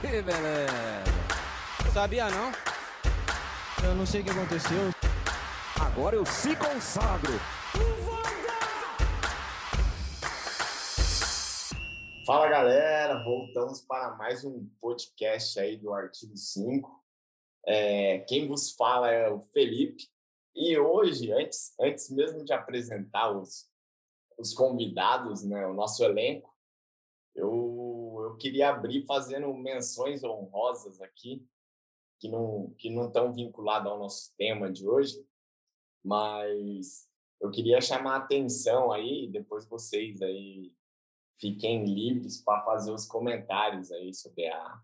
Que beleza. Sabia não? Eu não sei o que aconteceu. Agora eu se consagro. Fala galera, voltamos para mais um podcast aí do Artigo 5. É, quem vos fala é o Felipe. E hoje, antes, antes mesmo de apresentar os, os convidados, né, o nosso elenco, eu, eu queria abrir fazendo menções honrosas aqui, que não que não estão vinculadas ao nosso tema de hoje, mas eu queria chamar a atenção aí, depois vocês aí fiquem livres para fazer os comentários aí sobre a,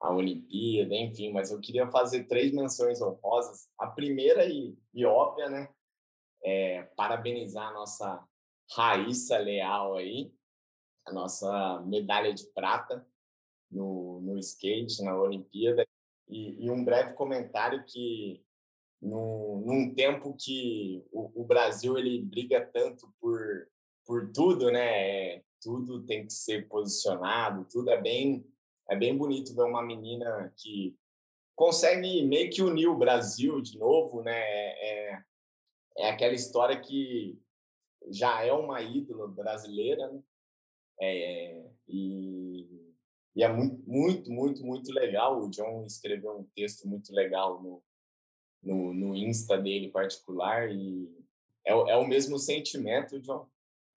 a Olimpíada, enfim, mas eu queria fazer três menções honrosas. A primeira e, e óbvia, né? É, parabenizar a nossa Raíssa Leal aí, a nossa medalha de prata no, no skate, na Olimpíada. E, e um breve comentário que, no, num tempo que o, o, Brasil ele briga tanto por, por tudo, né? É, tudo tem que ser posicionado, tudo é bem, é bem bonito ver uma menina que consegue meio que unir o Brasil de novo, né? É, é, é aquela história que já é uma ídola brasileira, né? É, e, e, é muito, muito, muito, muito legal. O John escreveu um texto muito legal no, no, no Insta dele particular e é, é o mesmo sentimento, John.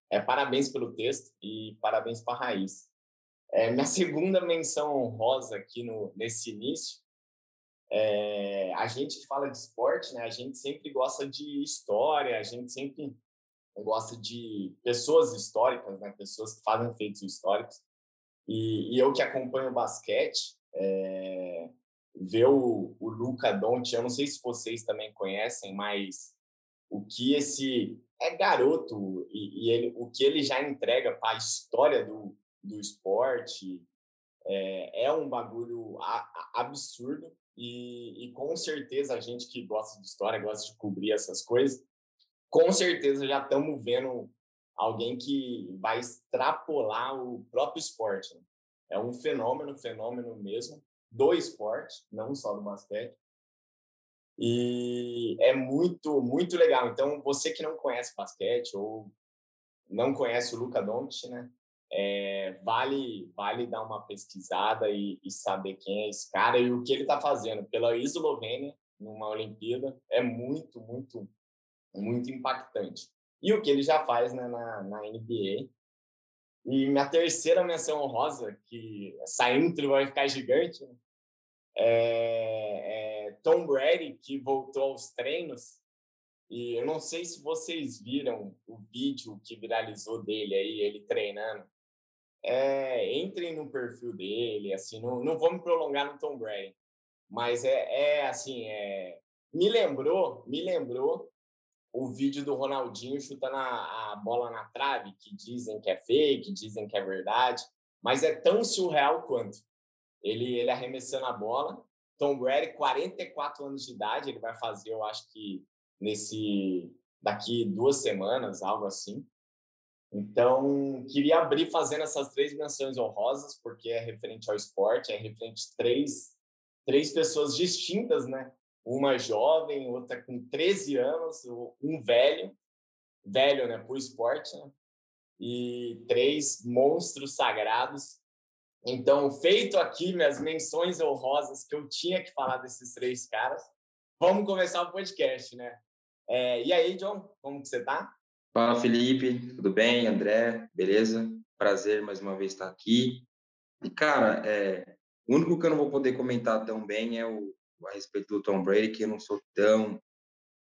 É, parabéns pelo texto e parabéns para a Raiz. É, minha segunda menção honrosa aqui no, nesse início é, a gente fala de esporte, né, a gente sempre gosta de história, a gente sempre gosta de pessoas históricas, né? Pessoas que fazem feitos históricos. E, e eu que acompanho o basquete, é, ver o, o Luca Doncic, eu não sei se vocês também conhecem, mas o que esse é garoto e, e ele, o que ele já entrega para a história do, do esporte é, é um bagulho a, a, absurdo e, e com certeza a gente que gosta de história, gosta de cobrir essas coisas, com certeza já estamos vendo alguém que vai extrapolar o próprio esporte. Né? É um fenômeno, fenômeno mesmo, do esporte, não só do basquete. E é muito, muito legal. Então, você que não conhece basquete ou não conhece o Luca Doncic, né? É, vale, vale dar uma pesquisada e, e, saber quem é esse cara e o que ele está fazendo pela Eslovênia numa Olimpíada. É muito, muito muito impactante. E o que ele já faz né, na, na NBA. E minha terceira menção honrosa, que essa intro vai ficar gigante, é, é Tom Brady, que voltou aos treinos. E eu não sei se vocês viram o vídeo que viralizou dele aí, ele treinando. É, entrem no perfil dele, assim, não, não vou me prolongar no Tom Brady, mas é, é assim, é, me lembrou, me lembrou o vídeo do Ronaldinho chutando a, a, bola na trave, que dizem que é fake, dizem que é verdade, mas é tão surreal quanto. Ele, ele arremessando a bola, Tom Brady, 44 anos de idade, ele vai fazer, eu acho que nesse daqui duas semanas, algo assim. Então, queria abrir fazendo essas três menções honrosas, porque é referente ao esporte, é referente a três, três pessoas distintas, né? Uma jovem, outra com 13 anos, um velho, velho, né, por esporte, né? e três monstros sagrados. Então, feito aqui minhas menções honrosas que eu tinha que falar desses três caras, vamos começar o podcast, né? É, e aí, John, como que você tá? Fala, Felipe, tudo bem? André, beleza? Prazer mais uma vez estar aqui. E, cara, é, o único que eu não vou poder comentar tão bem é o a respeito do Tom Brady, que eu não sou tão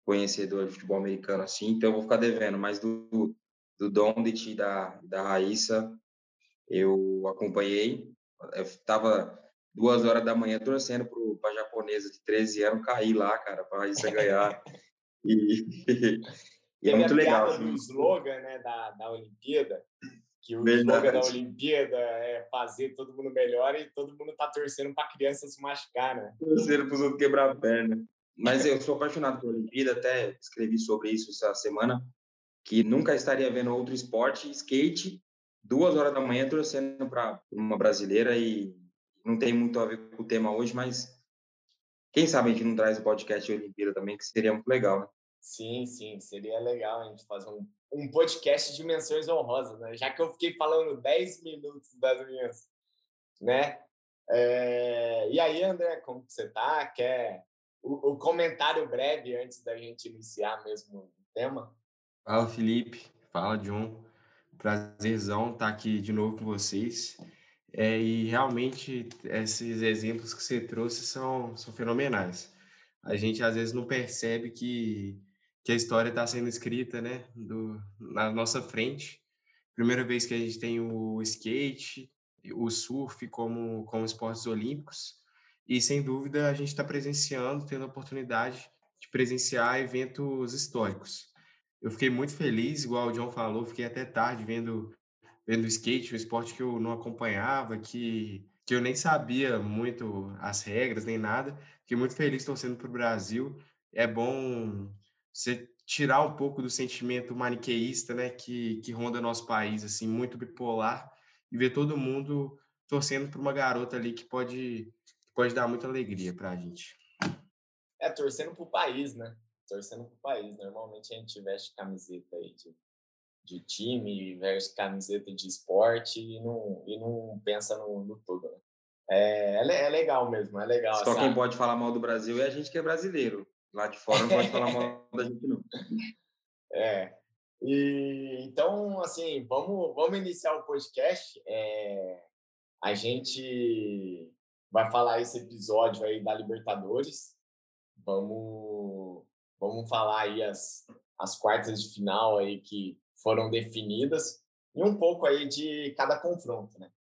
conhecedor de futebol americano assim, então eu vou ficar devendo, mas do, do Dondit e da, da Raíssa, eu acompanhei, eu estava duas horas da manhã torcendo para a japonesa de 13 anos cair lá, cara, para a Raíssa ganhar. e, e é muito legal. Assim. do slogan né, da, da Olimpíada, que o slogan da Olimpíada é fazer todo mundo melhor e todo mundo tá torcendo para criança se machucar, né? Torcendo para os outros quebrar a perna. Mas eu sou apaixonado por Olimpíada, até escrevi sobre isso essa semana, que nunca estaria vendo outro esporte, skate, duas horas da manhã torcendo para uma brasileira e não tem muito a ver com o tema hoje, mas quem sabe a gente não traz o podcast de Olimpíada também, que seria muito legal, né? Sim, sim, seria legal a gente fazer um, um podcast de menções honrosas, né? Já que eu fiquei falando 10 minutos das minhas, né? É... E aí, André, como você tá? Quer o, o, comentário breve antes da gente iniciar mesmo o tema? Fala, Felipe. Fala, John. Prazerzão estar aqui de novo com vocês. É, e realmente esses exemplos que você trouxe são, são fenomenais. A gente às vezes não percebe que, que a história está sendo escrita né, do, na nossa frente. Primeira vez que a gente tem o skate, o surf como, como esportes olímpicos, e sem dúvida a gente está presenciando, tendo a oportunidade de presenciar eventos históricos. Eu fiquei muito feliz, igual o John falou, fiquei até tarde vendo vendo skate, um esporte que eu não acompanhava, que, que eu nem sabia muito as regras nem nada. Fiquei muito feliz torcendo para o Brasil. É bom você tirar um pouco do sentimento maniqueísta, né, que, que ronda nosso país, assim, muito bipolar, e ver todo mundo torcendo para uma garota ali que pode, que pode dar muita alegria para a gente. É, torcendo para o país, né? Torcendo para o país. Normalmente a gente veste camiseta aí de de time versus camiseta de esporte e não, e não pensa no, no todo, né? É, é, é, legal mesmo, é legal. Só quem pode falar mal do Brasil é a gente que é brasileiro. Lá de fora não pode falar mal da gente, não. É. E, então, assim, vamos, vamos iniciar o podcast. É, a gente vai falar esse episódio aí da Libertadores. Vamos, vamos falar aí as, as quartas de final aí que foram definidas e um pouco aí de cada confronto, né?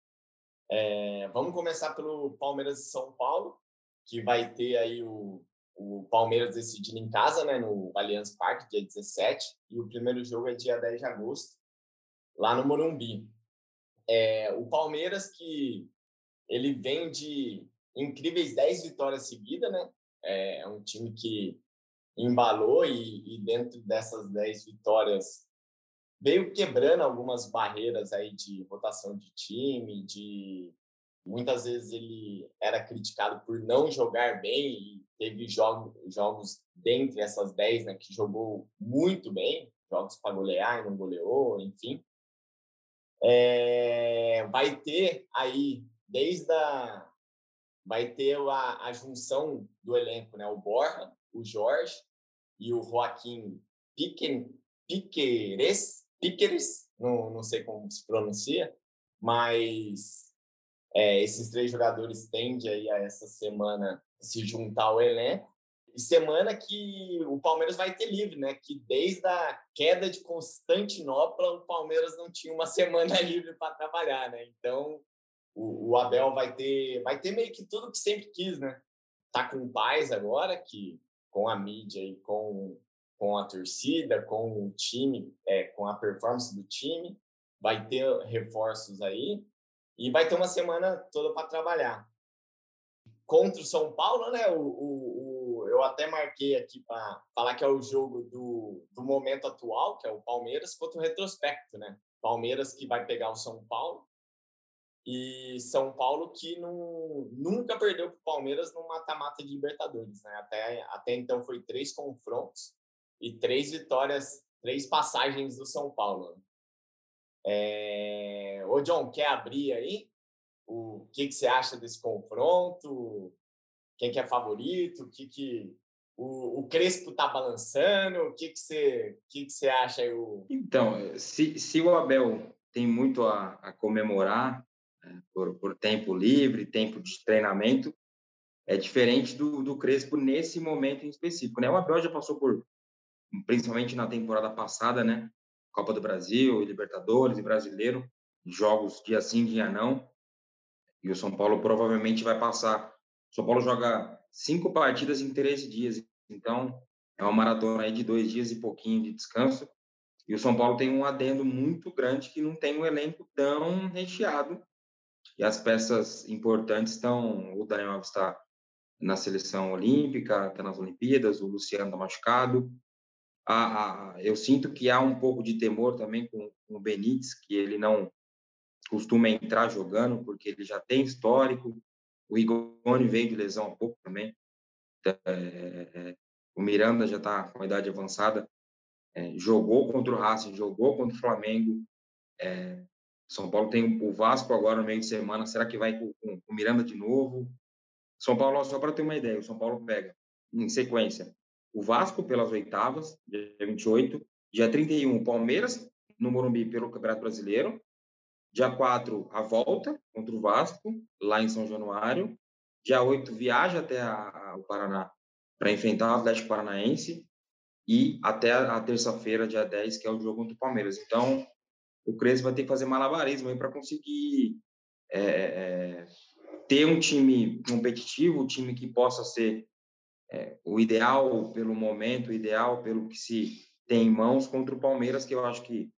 É, vamos começar pelo Palmeiras e São Paulo, que vai ter aí o, o Palmeiras decidindo em casa, né, no Allianz Parque, dia 17, e o primeiro jogo é dia 10 de agosto, lá no Morumbi. É, o Palmeiras que ele vem de incríveis 10 vitórias seguidas, né? É um time que embalou e, e dentro dessas 10 vitórias veio quebrando algumas barreiras aí de rotação de time, de muitas vezes ele era criticado por não jogar bem e teve jogos, jogos dentre essas 10, né, que jogou muito bem, jogos para golear e não goleou, enfim. É, vai ter aí, desde a... vai ter a, a junção do elenco, né, o Borja, o Jorge e o Joaquim Piquen, Piqueires, Pickers, não, não sei como se pronuncia, mas é, esses três jogadores tendem aí a essa semana se juntar ao elenco. E semana que o Palmeiras vai ter livre, né? Que desde a queda de Constantinopla, o Palmeiras não tinha uma semana livre para trabalhar, né? Então, o, o, Abel vai ter, vai ter meio que tudo que sempre quis, né? Tá com Paz agora, que com a mídia e com com a torcida, com o time, é, com a performance do time, vai ter reforços aí e vai ter uma semana toda para trabalhar. Contra o São Paulo, né? O, o, o eu até marquei aqui para falar que é o jogo do, do momento atual, que é o Palmeiras, contra o retrospecto, né? Palmeiras que vai pegar o São Paulo e São Paulo que não, nunca perdeu para o Palmeiras no mata-mata de Libertadores, né? Até, até então foi três confrontos e três vitórias, três passagens do São Paulo. É... Ô, John, quer abrir aí? O que, que você acha desse confronto? Quem que é favorito? O que, que o, o Crespo tá balançando? O que, que, você, que, que você acha aí? O... Então, se, se o Abel tem muito a, a comemorar né, por, por tempo livre, tempo de treinamento, é diferente do, do Crespo nesse momento em específico. Né? O Abel já passou por principalmente na temporada passada, né? Copa do Brasil, Libertadores e Brasileiro, jogos dia sim, dia não. E o São Paulo provavelmente vai passar. O São Paulo joga cinco partidas em 13 dias, então é uma maratona aí de dois dias e pouquinho de descanso. E o São Paulo tem um adendo muito grande que não tem um elenco tão recheado. E as peças importantes estão. O Daniel Alves está na seleção olímpica, está nas Olimpíadas, o Luciano está machucado, a, a, eu sinto que há um pouco de temor também com, com o Benítez, que ele não costuma entrar jogando, porque ele já tem histórico, O Rigoni veio de lesão há pouco também. É, o Miranda já está com a idade avançada. É, jogou contra o Racing, jogou contra o Flamengo. É, São Paulo tem o Vasco agora no meio de semana. Será que vai com, com o Miranda de novo? São Paulo, só para ter uma ideia, o São Paulo pega em sequência o Vasco pelas oitavas, dia 28, dia 31, o Palmeiras no Morumbi pelo Campeonato Brasileiro, dia 4, a volta contra o Vasco, lá em São Januário, dia 8, viaja até a, a, o Paraná para enfrentar o Atlético Paranaense. E até a, a terça-feira, dia 10, que é o jogo contra o Palmeiras. Então, o Crespo vai ter que fazer malabarismo para conseguir é, é, ter um time competitivo, um time que possa ser é, o ideal pelo momento, o ideal pelo que se tem em mãos contra o Palmeiras, que eu acho que,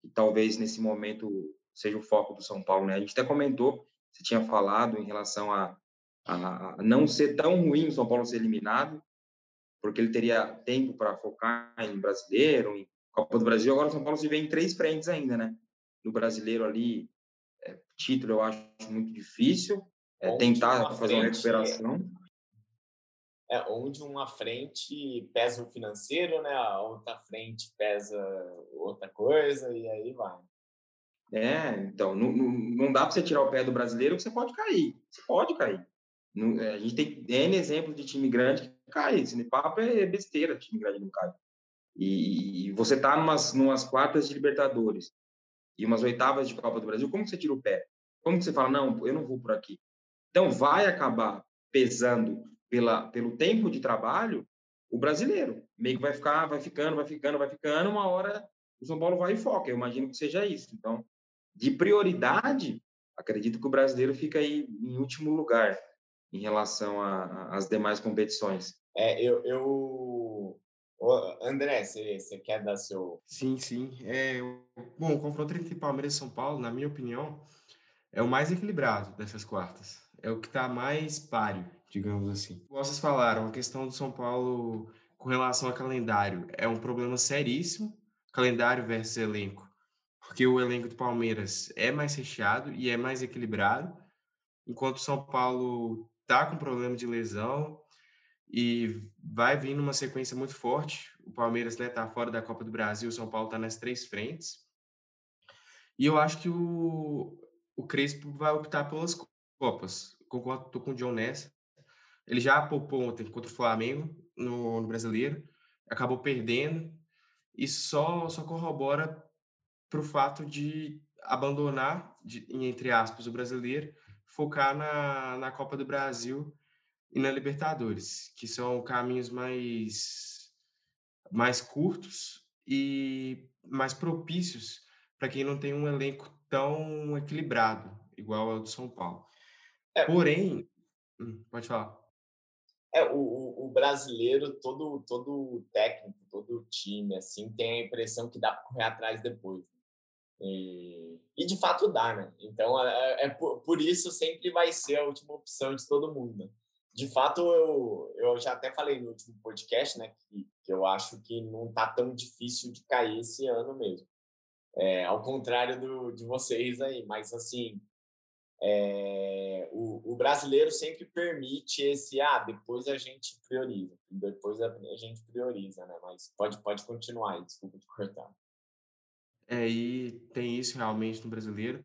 que talvez nesse momento seja o foco do São Paulo. Né? A gente até comentou, você tinha falado em relação a, a, a não ser tão ruim o São Paulo ser eliminado, porque ele teria tempo para focar em brasileiro, em Copa do Brasil. Agora o São Paulo se vê em três frentes ainda, né? No brasileiro ali, é, título eu acho muito difícil. É, tentar fazer uma recuperação é, onde uma frente pesa o financeiro, né? A outra frente pesa outra coisa e aí vai. É, então, não, não, dá para você tirar o pé do brasileiro que você pode cair. Você pode cair. Não, é, a gente tem N exemplos de time grande que cai. Esse papo é besteira, time grande não cai. E, e você tá numas, numas quartas de Libertadores e umas oitavas de Copa do Brasil, como você tira o pé? Como você fala, não, eu não vou por aqui? Então, vai acabar pesando pela, pelo tempo de trabalho, o brasileiro. Meio que vai ficar, vai ficando, vai ficando, vai ficando, uma hora o São Paulo vai e foca. Eu imagino que seja isso. Então, de prioridade, acredito que o brasileiro fica aí em último lugar em relação às demais competições. É, eu, eu... André, você, você quer dar seu. Sim, sim. É, bom, o confronto entre Palmeiras e São Paulo, na minha opinião, é o mais equilibrado dessas quartas. É o que está mais páreo digamos assim. Vocês falaram, a questão do São Paulo com relação ao calendário é um problema seríssimo, calendário versus elenco, porque o elenco do Palmeiras é mais recheado e é mais equilibrado, enquanto o São Paulo tá com problema de lesão e vai vir numa sequência muito forte. O Palmeiras né, tá fora da Copa do Brasil, o São Paulo tá nas três frentes. E eu acho que o, o Crespo vai optar pelas Copas. Concordo tô com o John nessa. Ele já poupou ontem contra o Flamengo no, no Brasileiro, acabou perdendo. Isso só, só corrobora para o fato de abandonar, de, entre aspas, o brasileiro, focar na, na Copa do Brasil e na Libertadores, que são caminhos mais, mais curtos e mais propícios para quem não tem um elenco tão equilibrado, igual ao do São Paulo. É. Porém, hum, pode falar. É, o, o, brasileiro, todo, todo técnico, todo time, assim, tem a impressão que dá para correr atrás depois. Né? E, e, de fato dá, né? Então, é, é, é por, por, isso sempre vai ser a última opção de todo mundo. Né? De fato, eu, eu já até falei no último podcast, né, que, que eu acho que não tá tão difícil de cair esse ano mesmo. É, ao contrário do, de vocês aí, mas assim, é, o, o, brasileiro sempre permite esse, ah, depois a gente prioriza, depois a, a gente prioriza, né? Mas pode, pode continuar aí, desculpa te cortar. É, e tem isso realmente no brasileiro.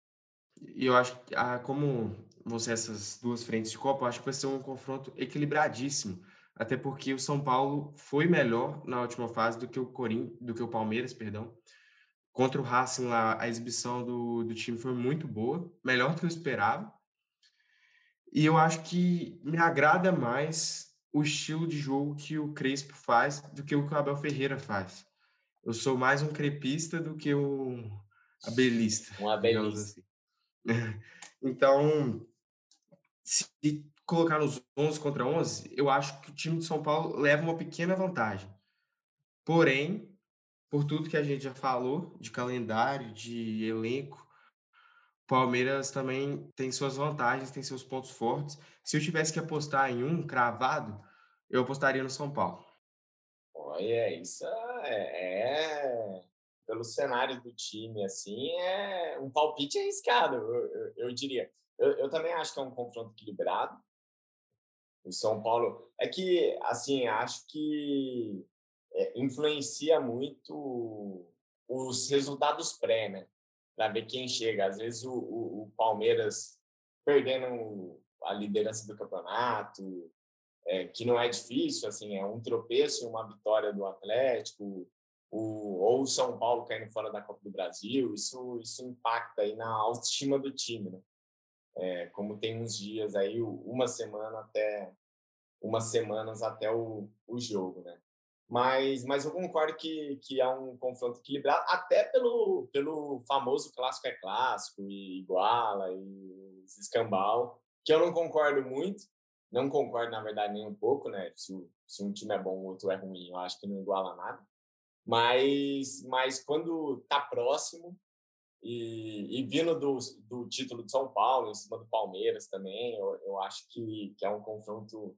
E eu acho que, ah, como ser essas duas frentes de Copa, acho que vai ser um confronto equilibradíssimo. Até porque o São Paulo foi melhor na última fase do que o Corim, do que o Palmeiras, perdão. Contra o Racing lá, a exibição do, do time foi muito boa, melhor do que eu esperava. E eu acho que me agrada mais o estilo de jogo que o Crespo faz do que o que o Abel Ferreira faz. Eu sou mais um crepista do que um abelista. Um abelista. Assim. Então, se colocar nos 11 contra 11, eu acho que o time de São Paulo leva uma pequena vantagem. Porém, por tudo que a gente já falou, de calendário, de elenco, Palmeiras também tem suas vantagens, tem seus pontos fortes. Se eu tivesse que apostar em um cravado, eu apostaria no São Paulo. Olha, isso é, é pelo cenário do time, assim, é um palpite arriscado, eu, eu, eu diria. eu, eu também acho que é um confronto equilibrado. O São Paulo. É que, assim, acho que é, influencia muito os resultados pré, né? Para ver quem chega. Às vezes o, o, o, Palmeiras perdendo a liderança do campeonato, é, que não é difícil, assim, é um tropeço e uma vitória do Atlético, o, ou o São Paulo caindo fora da Copa do Brasil, isso, isso impacta aí na autoestima do time, né? É, como tem uns dias aí, uma semana até umas semanas até o, o jogo, né? Mas, mas eu concordo que, que é um confronto equilibrado, até pelo, pelo famoso clássico é clássico, e iguala, e escambau, que eu não concordo muito, não concordo, na verdade, nem um pouco, né? Se, se um time é bom, o outro é ruim, eu acho que não iguala nada. Mas, mas quando tá próximo, e, e vindo do, do título de São Paulo, em cima do Palmeiras também, eu, eu acho que, que é um confronto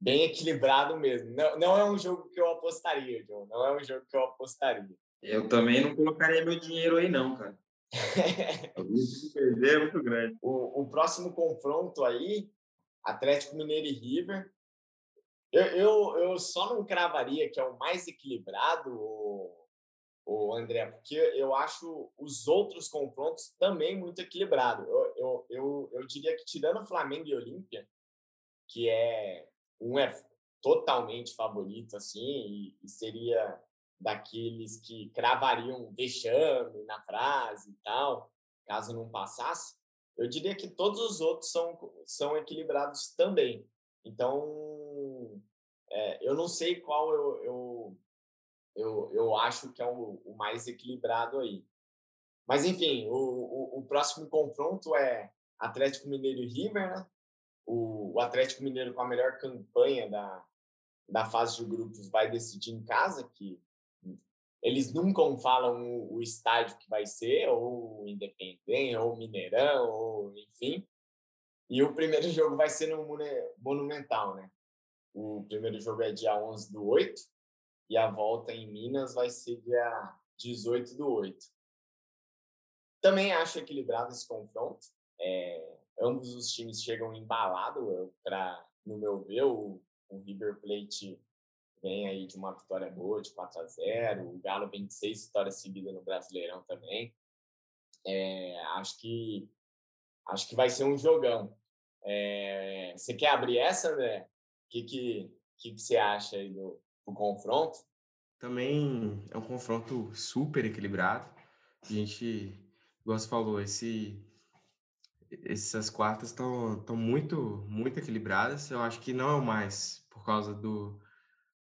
bem equilibrado mesmo. Não, não é um jogo que eu apostaria, John. Não é um jogo que eu apostaria. Eu também não colocaria meu dinheiro aí, não, cara. o risco de perder é muito grande. O, o próximo confronto aí, Atlético Mineiro e River. Eu, eu, eu só não cravaria que é o mais equilibrado, o, o André, porque eu acho os outros confrontos também muito equilibrados. Eu, eu, eu, eu diria que tirando Flamengo e Olímpia, que é um é totalmente favorito assim e, e seria daqueles que cravariam vexame na frase e tal, caso não passasse. Eu diria que todos os outros são, são equilibrados também. Então, é, eu não sei qual eu, eu, eu, eu acho que é o, o mais equilibrado aí. Mas, enfim, o, o, o, próximo confronto é Atlético Mineiro e River, né? O, Atlético Mineiro com a melhor campanha da, da fase de grupos vai decidir em casa, que eles nunca falam o, o estádio que vai ser, ou Independente, ou Mineirão, ou enfim. E o primeiro jogo vai ser no Monumental, né? O primeiro jogo é dia 11 do 8 e a volta em Minas vai ser dia 18 do 8. Também acho equilibrado esse confronto. É, ambos os times chegam embalados para, no meu ver, o, o River Plate vem aí de uma vitória boa, de 4 a 0 O Galo vem de seis vitórias seguidas no Brasileirão também. É, acho que acho que vai ser um jogão. É, você quer abrir essa, André? O que, que, que, você acha aí do, do confronto? Também é um confronto super equilibrado. A gente, igual falou, esse, essas quartas estão muito, muito equilibradas. Eu acho que não é mais por causa do,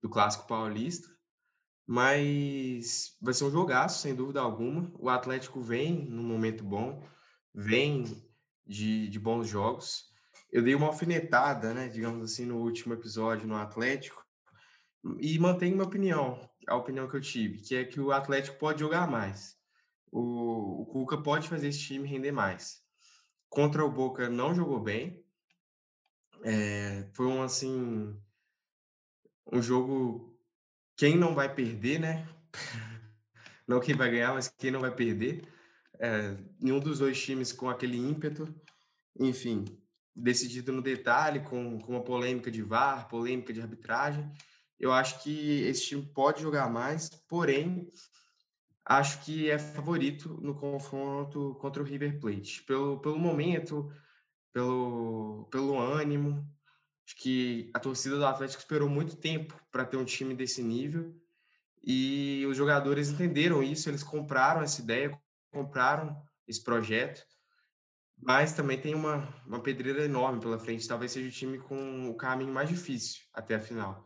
do clássico paulista, mas vai ser um jogaço, sem dúvida alguma. O Atlético vem num momento bom, vem de, de bons jogos. Eu dei uma alfinetada, né, digamos assim, no último episódio no Atlético, e mantenho minha opinião, a opinião que eu tive, que é que o Atlético pode jogar mais. O, o Cuca pode fazer esse time render mais. Contra o Boca não jogou bem. É, foi um assim um jogo quem não vai perder, né? não quem vai ganhar, mas quem não vai perder. É, nenhum dos dois times com aquele ímpeto. Enfim, decidido no detalhe, com, com uma polêmica de VAR, polêmica de arbitragem. Eu acho que esse time pode jogar mais, porém, acho que é favorito no confronto contra o River Plate. Pelo, pelo momento, pelo, pelo ânimo. Acho que a torcida do Atlético esperou muito tempo para ter um time desse nível e os jogadores entenderam isso, eles compraram essa ideia, compraram esse projeto, mas também tem uma, uma pedreira enorme pela frente. Talvez seja o time com o caminho mais difícil até a final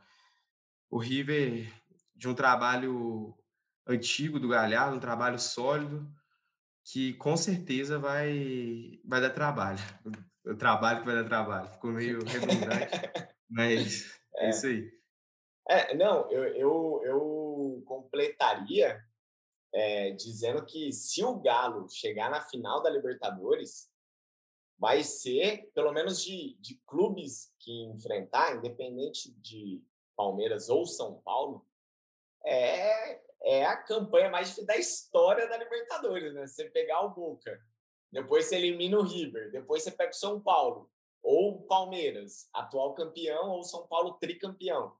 o River de um trabalho antigo do Galhardo, um trabalho sólido, que com certeza vai, vai dar trabalho. O trabalho que vai dar trabalho. Ficou meio redundante, mas é. é. isso aí. É, não, eu, eu, eu completaria é, dizendo que se o Galo chegar na final da Libertadores, vai ser, pelo menos de, de clubes que enfrentar, independente de Palmeiras ou São Paulo, é, é a campanha mais difícil da história da Libertadores, né? Você pegar o Boca depois você elimina o River, depois você pega o São Paulo, ou o Palmeiras, atual campeão, ou São Paulo tricampeão.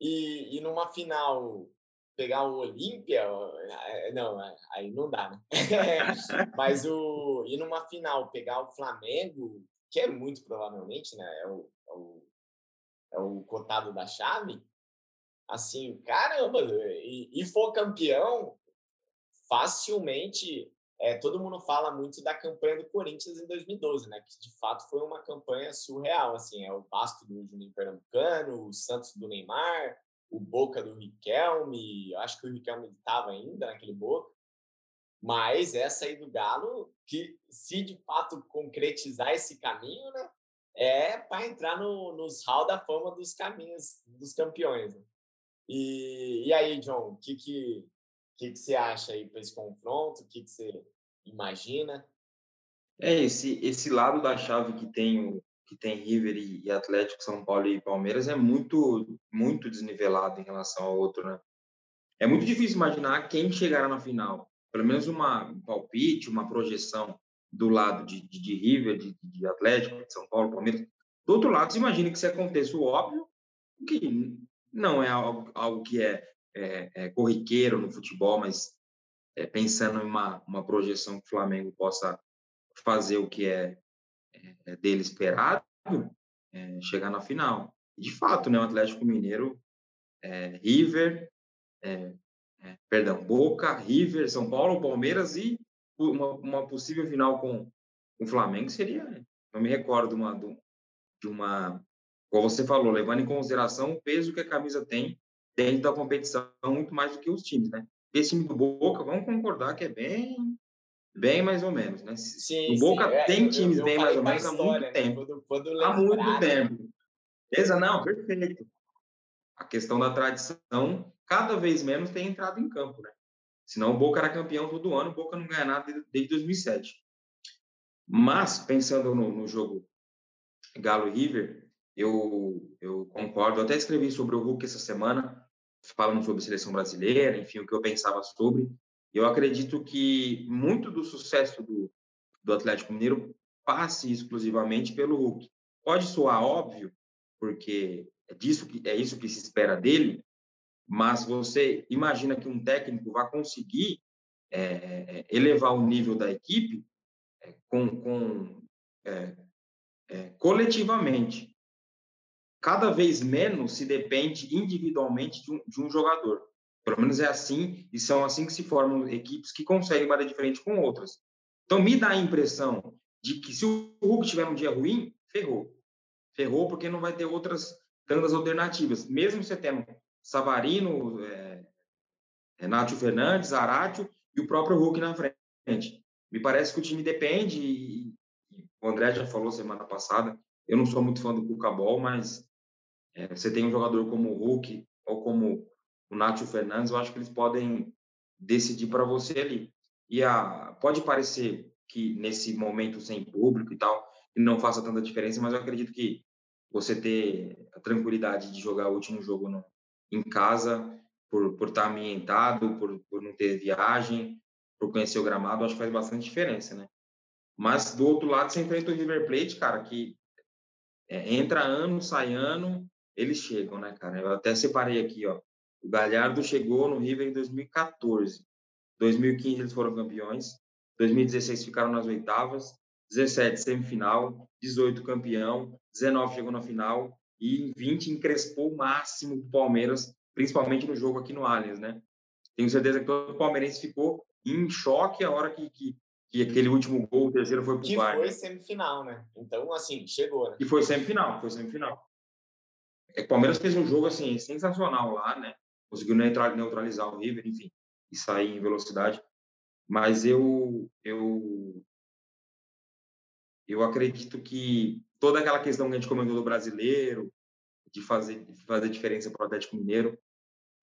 E, e numa final pegar o Olímpia, é, não, é, aí não dá, né? Mas o e numa final pegar o Flamengo, que é muito provavelmente, né? É o, é o, é o cotado da chave. Assim, caramba, e, e for campeão, facilmente é, todo mundo fala muito da campanha do Corinthians em 2012, né? Que de fato foi uma campanha surreal, assim, é o Vasco do Juninho Pernambucano, o Santos do Neymar, o Boca do Riquelme, acho que o Riquelme estava ainda naquele Boca, mas essa aí do Galo, que se de fato concretizar esse caminho, né, é para entrar no, nos hall da fama dos caminhos dos campeões. Né? E, e aí, John, o que, que, que, que você acha aí para esse confronto? O que, que você imagina? É esse esse lado da chave que tem o, que tem River e Atlético, São Paulo e Palmeiras é muito, muito desnivelado em relação ao outro, né? É muito difícil imaginar quem chegará na final. Pelo menos uma um palpite, uma projeção do lado de, de, de River, de, de, Atlético, de São Paulo, Palmeiras. Do outro lado, se imagina que se aconteça o óbvio, que não é algo, algo que é, é, é, corriqueiro no futebol, mas é, pensando em uma, uma projeção que o Flamengo possa fazer o que é é, dele esperado é, chegar na final. De fato, né, o Atlético Mineiro, é, River, é, perdão, Boca, River, São Paulo, Palmeiras e uma, uma possível final com, o Flamengo seria, não me recordo uma, de uma, como você falou, levando em consideração o peso que a camisa tem dentro da competição, muito mais do que os times, né? Esse time do Boca, vamos concordar que é bem bem mais ou menos, né? Sim, o Boca sim. É, tem times eu, eu bem mais ou menos história, há muito né? tempo. Quando, quando há muito tempo. Beleza? Não, perfeito. A questão da tradição, cada vez menos tem entrado em campo, né? Senão o Boca era campeão todo ano, o Boca não ganha nada desde 2007. Mas, pensando no, no jogo Galo River, eu, eu concordo. Eu até escrevi sobre o Hulk essa semana, falando sobre seleção brasileira, enfim, o que eu pensava sobre. Eu acredito que muito do sucesso do, do Atlético Mineiro passe exclusivamente pelo Hulk. Pode soar óbvio, porque é, disso que, é isso que se espera dele, mas você imagina que um técnico vai conseguir é, elevar o nível da equipe é, com, com é, é, coletivamente. Cada vez menos se depende individualmente de um, de um jogador. Pelo menos é assim, e são assim que se formam equipes que conseguem bater diferente com outras. Então, me dá a impressão de que se o Hulk tiver um dia ruim, ferrou. Ferrou porque não vai ter outras tantas alternativas. Mesmo você tendo Savarino, é, Renato Fernandes, Aratio e o próprio Hulk na frente. Me parece que o time depende, e, e o André já falou semana passada, eu não sou muito fã do Cucabol, mas é, você tem um jogador como o Hulk ou como o Nacho Fernandes, eu acho que eles podem decidir para você ali. E a, pode parecer que nesse momento sem público e tal, não faça tanta diferença, mas eu acredito que você ter a tranquilidade de jogar o último jogo no, em casa, por, por estar ambientado, por, por não ter viagem, por conhecer o gramado, acho que faz bastante diferença, né? Mas do outro lado, você enfrenta o River Plate, cara, que é, entra ano, sai ano, eles chegam, né, cara? Eu até separei aqui, ó. O Galhardo chegou no River em 2014. 2015 eles foram campeões. 2016 ficaram nas oitavas. 17 semifinal. 18 campeão. 19 chegou na final. E em 20 encrespou o máximo o Palmeiras, principalmente no jogo aqui no Allianz, né? Tenho certeza que todo palmeirense ficou em choque a hora que, que, que aquele último gol, o terceiro foi pro Que foi semifinal, né? Então, assim, chegou, né? E foi semifinal, foi semifinal. É que o Palmeiras fez um jogo, assim, sensacional lá, né? conseguiu neutralizar o River, enfim, e sair em velocidade. Mas eu, eu, eu acredito que toda aquela questão que a gente comentou do brasileiro, de fazer, de fazer diferença para o Atlético Mineiro,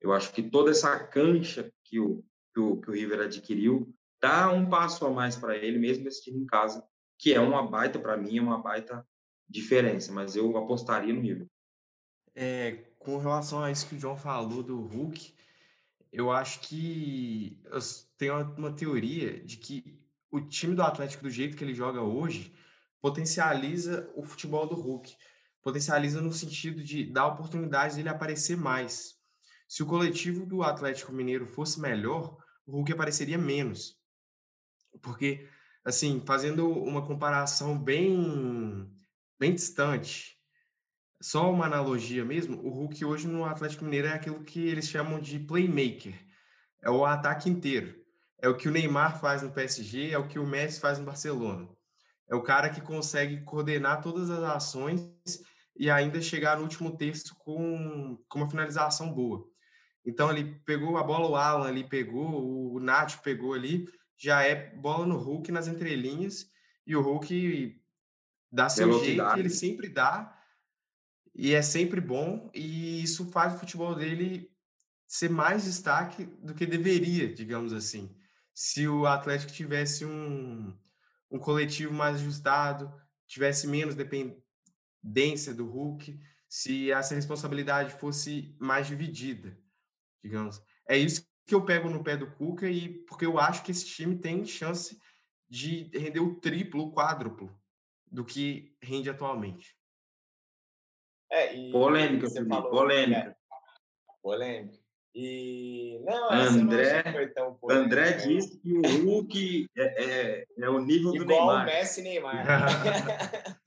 eu acho que toda essa cancha que o, que o, que o River adquiriu dá um passo a mais para ele, mesmo time em casa, que é uma baita, para mim, é uma baita diferença, mas eu apostaria no River. É, com relação a isso que o João falou do Hulk, eu acho que eu tenho uma teoria de que o time do Atlético, do jeito que ele joga hoje, potencializa o futebol do Hulk. Potencializa no sentido de dar oportunidade dele aparecer mais. Se o coletivo do Atlético Mineiro fosse melhor, o Hulk apareceria menos. Porque, assim, fazendo uma comparação bem, bem distante, só uma analogia mesmo, o Hulk hoje no Atlético Mineiro é aquilo que eles chamam de playmaker. É o ataque inteiro. É o que o Neymar faz no PSG, é o que o Messi faz no Barcelona. É o cara que consegue coordenar todas as ações e ainda chegar no último terço com, com uma finalização boa. Então, ele pegou a bola, o Alan ali pegou, o Nath pegou ali, já é bola no Hulk nas entrelinhas, e o Hulk dá seu Velocidade. jeito, ele sempre dá, e é sempre bom, e isso faz o futebol dele ser mais destaque do que deveria, digamos assim. Se o Atlético tivesse um, um coletivo mais ajustado, tivesse menos dependência do Hulk, se essa responsabilidade fosse mais dividida digamos. É isso que eu pego no pé do Cuca e porque eu acho que esse time tem chance de render o triplo, o quádruplo do que rende atualmente. É, e polêmica, você falou, polêmica. É, polêmica. E não, André, não polêmica, André né? disse que o Hulk é, é, é o nível Igual do Neymar. Igual o Messi e Neymar.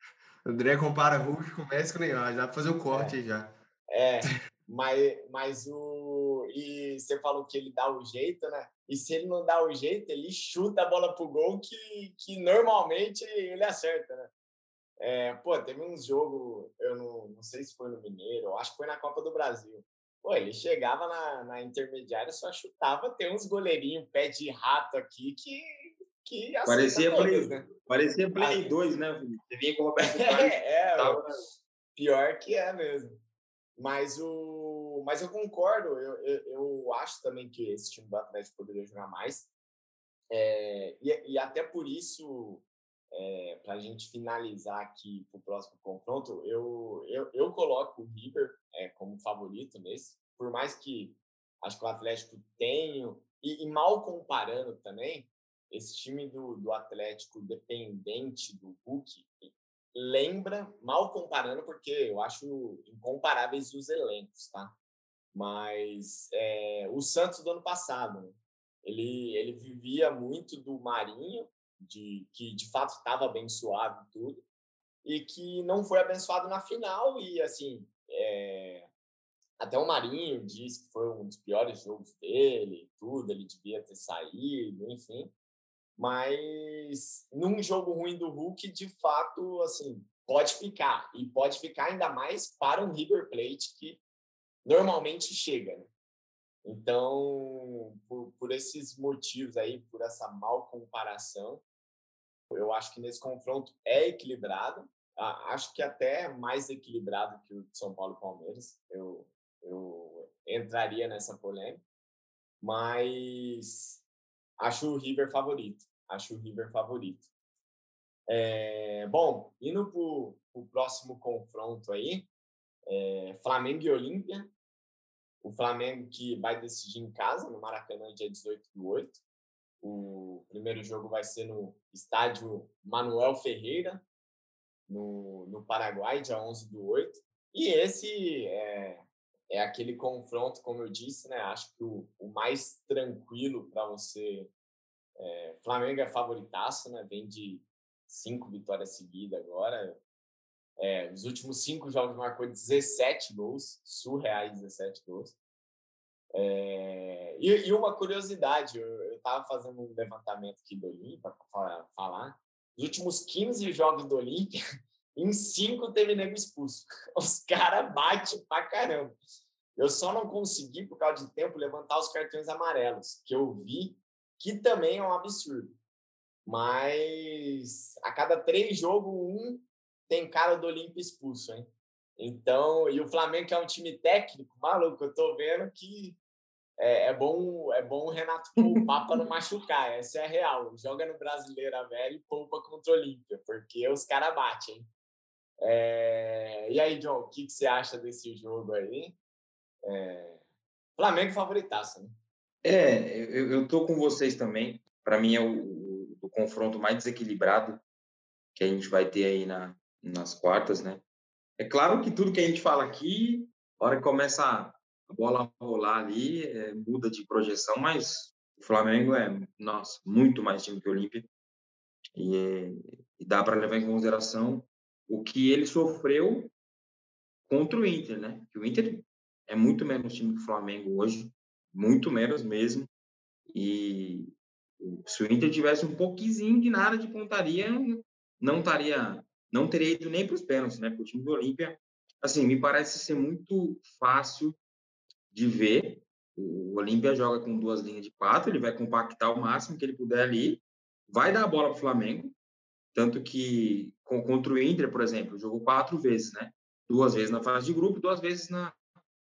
André compara Hulk com o Messi com o Neymar, já fazer o corte é. aí já. É, mas, mas o. E você falou que ele dá o jeito, né? E se ele não dá o jeito, ele chuta a bola pro gol que, que normalmente ele acerta, né? É, pô, teve uns jogos, eu não, não sei se foi no Mineiro, acho que foi na Copa do Brasil. Pô, ele chegava na, na intermediária só chutava, tem uns goleirinhos pé de rato aqui que, que parecia todas, play, né? Parecia Play 2, né, Você vinha com o Roberto É, é pior que é mesmo. Mas, o, mas eu concordo, eu, eu, eu acho também que esse time do Atlético poderia jogar mais. É, e, e até por isso, é, para a gente finalizar aqui para o próximo confronto, eu, eu, eu coloco o River é, como favorito nesse, por mais que acho que o Atlético tenha, e, e mal comparando também, esse time do, do Atlético dependente do Hulk, lembra, mal comparando, porque eu acho incomparáveis os elencos, tá? Mas é, o Santos do ano passado, né? ele, ele vivia muito do Marinho, de, que de fato estava abençoado tudo, e que não foi abençoado na final, e assim, é, até o Marinho disse que foi um dos piores jogos dele, tudo, ele devia ter saído, enfim. Mas num jogo ruim do Hulk, de fato, assim, pode ficar. E pode ficar ainda mais para um River Plate que normalmente chega. Né? Então, por, por esses motivos aí, por essa mal comparação, eu acho que nesse confronto é equilibrado. Acho que até mais equilibrado que o de São Paulo e Palmeiras. Eu, eu entraria nessa polêmica. Mas acho o River favorito. Acho o River favorito. É, bom, indo para o próximo confronto aí, é, Flamengo e Olímpia. O Flamengo que vai decidir em casa, no Maracanã, dia 18 do 8. O primeiro jogo vai ser no estádio Manuel Ferreira, no, no Paraguai, dia 11 do 8. E esse é, é aquele confronto, como eu disse, né? Acho que o, o mais tranquilo para você. É, Flamengo é favoritaço, né? Vem de cinco vitórias seguidas agora. É, os últimos cinco jogos marcou 17 gols, surreais 17 gols. É, e, e, uma curiosidade, eu estava fazendo um levantamento aqui do Olímpia para falar. Os últimos 15 jogos do Olímpia, em cinco teve nego expulso. Os caras batem pra caramba. Eu só não consegui, por causa de tempo, levantar os cartões amarelos, que eu vi, que também é um absurdo. Mas a cada três jogos, um tem cara do Olímpio expulso, hein? Então, e o Flamengo, que é um time técnico, maluco, eu tô vendo que é, é bom é bom o Renato poupar para não machucar, essa é a real. Joga no Brasileira Velho e poupa contra o Olímpia, porque os caras batem, hein? É... E aí, John, o que, que você acha desse jogo aí? É... Flamengo favoritaço, né? É, eu, eu tô com vocês também. Para mim é o, o do confronto mais desequilibrado que a gente vai ter aí na, nas quartas, né? É claro que tudo que a gente fala aqui, a hora que começa a bola rolar ali, é, muda de projeção, mas o Flamengo é, nossa, muito mais time que o Olímpia. E, e dá para levar em consideração o que ele sofreu contra o Inter, né? Que o Inter é muito menos time que o Flamengo hoje, muito menos mesmo. E se o Inter tivesse um pouquinho de nada de pontaria, não estaria, não teria ido nem para os pênaltis, né? Porque o time do Olímpia, assim, me parece ser muito fácil de ver. O Olímpia joga com duas linhas de quatro, ele vai compactar o máximo que ele puder ali, vai dar a bola para o Flamengo, tanto que contra o Inter, por exemplo, jogou quatro vezes, né? Duas vezes na fase de grupo, duas vezes na,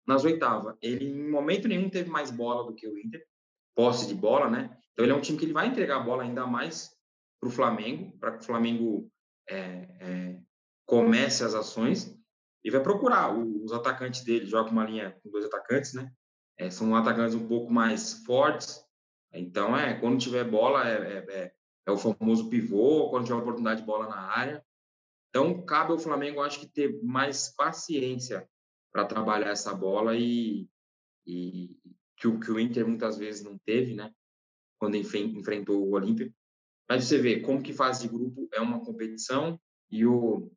nas oitavas. Ele, em momento nenhum, teve mais bola do que o Inter, posse de bola, né? Então, ele é um time que ele vai entregar a bola ainda mais para o Flamengo, para que o Flamengo é, é, comece as ações e vai procurar os atacantes dele. Joga uma linha com dois atacantes, né? É, são atacantes um pouco mais fortes. Então, é quando tiver bola, é, é, é, é o famoso pivô, quando tiver oportunidade de bola na área. Então, cabe ao Flamengo, acho que, ter mais paciência para trabalhar essa bola e, e que, o, que o Inter muitas vezes não teve, né? Quando enfrentou o Olímpia. Mas você vê como que fase de grupo é uma competição e o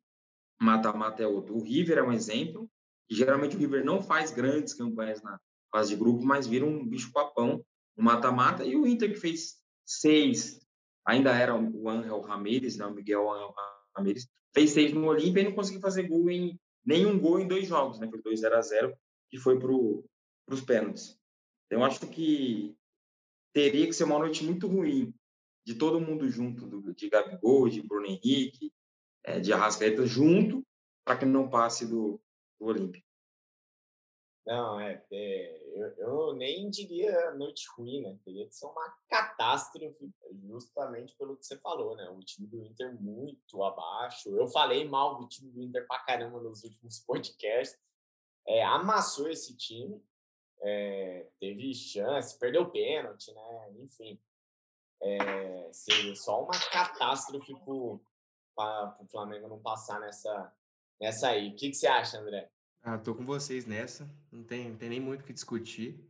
mata-mata é outro. O River é um exemplo, geralmente o River não faz grandes campanhas na fase de grupo, mas vira um bicho-papão no mata-mata. E o Inter que fez seis, ainda era o Angel Ramírez, né? o Miguel Angel Ramírez, fez seis no Olímpia e não conseguiu fazer gol em nenhum gol em dois jogos, né? Foi 2 0 a 0 e foi para os pênaltis. Eu acho que teria que ser uma noite muito ruim de todo mundo junto, do, de Gabigol, de Bruno Henrique, é, de Arrascaeta junto, para que não passe do, do Olímpico. Não, é, é eu, eu, nem diria noite ruim, né? Teria que ser uma catástrofe, justamente pelo que você falou, né? O time do Inter muito abaixo. Eu falei mal do time do Inter pra caramba nos últimos podcasts. É, amassou esse time, é, teve chance, perdeu pênalti, né? Enfim, é, seria só uma catástrofe para o Flamengo não passar nessa, nessa aí. O que, que você acha, André? Ah, com vocês nessa. Não tem, não tem nem muito o que discutir.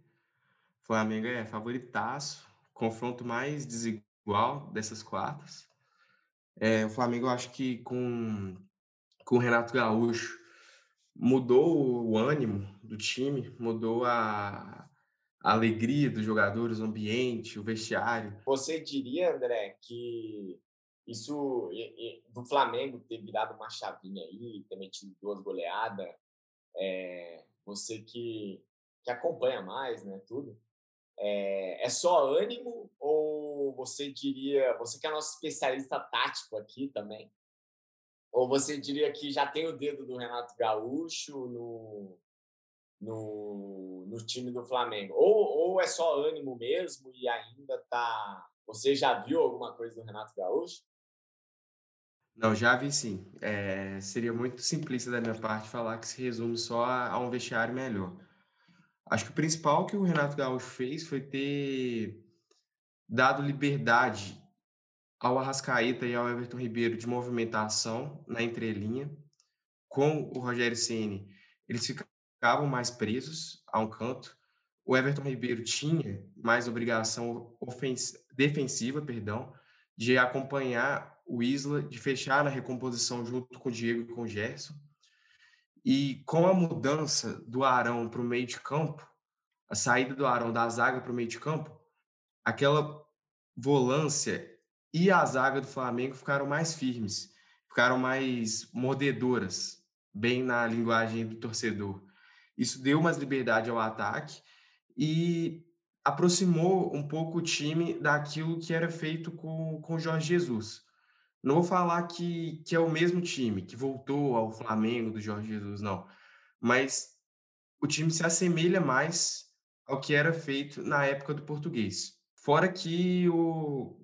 Flamengo é favoritaço, confronto mais desigual dessas quartas. É, o Flamengo, eu acho que com, com o Renato Gaúcho mudou o ânimo do time, mudou a, a alegria dos jogadores, o ambiente, o vestiário. Você diria, André, que isso do Flamengo ter virado uma chavinha aí, ter metido duas goleadas, é, você que, que acompanha mais, né, tudo, é, é só ânimo ou você diria, você que é nosso especialista tático aqui também, ou você diria que já tem o dedo do Renato Gaúcho no, no, no time do Flamengo? Ou, ou é só ânimo mesmo e ainda tá. Você já viu alguma coisa do Renato Gaúcho? Não, já vi sim. É, seria muito simplista da minha parte falar que se resume só a, a um vestiário melhor. Acho que o principal que o Renato Gaúcho fez foi ter dado liberdade ao Arrascaeta e ao Everton Ribeiro de movimentação na entrelinha. Com o Rogério Ceni, eles ficaram ficavam mais presos a um canto. O Everton Ribeiro tinha mais obrigação defensiva, perdão, de acompanhar o Isla, de fechar na recomposição junto com o Diego e com o Gerson. E com a mudança do Arão para o meio de campo, a saída do Arão da zaga para o meio de campo, aquela volância e a zaga do Flamengo ficaram mais firmes, ficaram mais mordedoras, bem na linguagem do torcedor. Isso deu mais liberdade ao ataque e aproximou um pouco o time daquilo que era feito com o Jorge Jesus. Não vou falar que, que é o mesmo time, que voltou ao Flamengo do Jorge Jesus, não. Mas o time se assemelha mais ao que era feito na época do português. Fora que, o,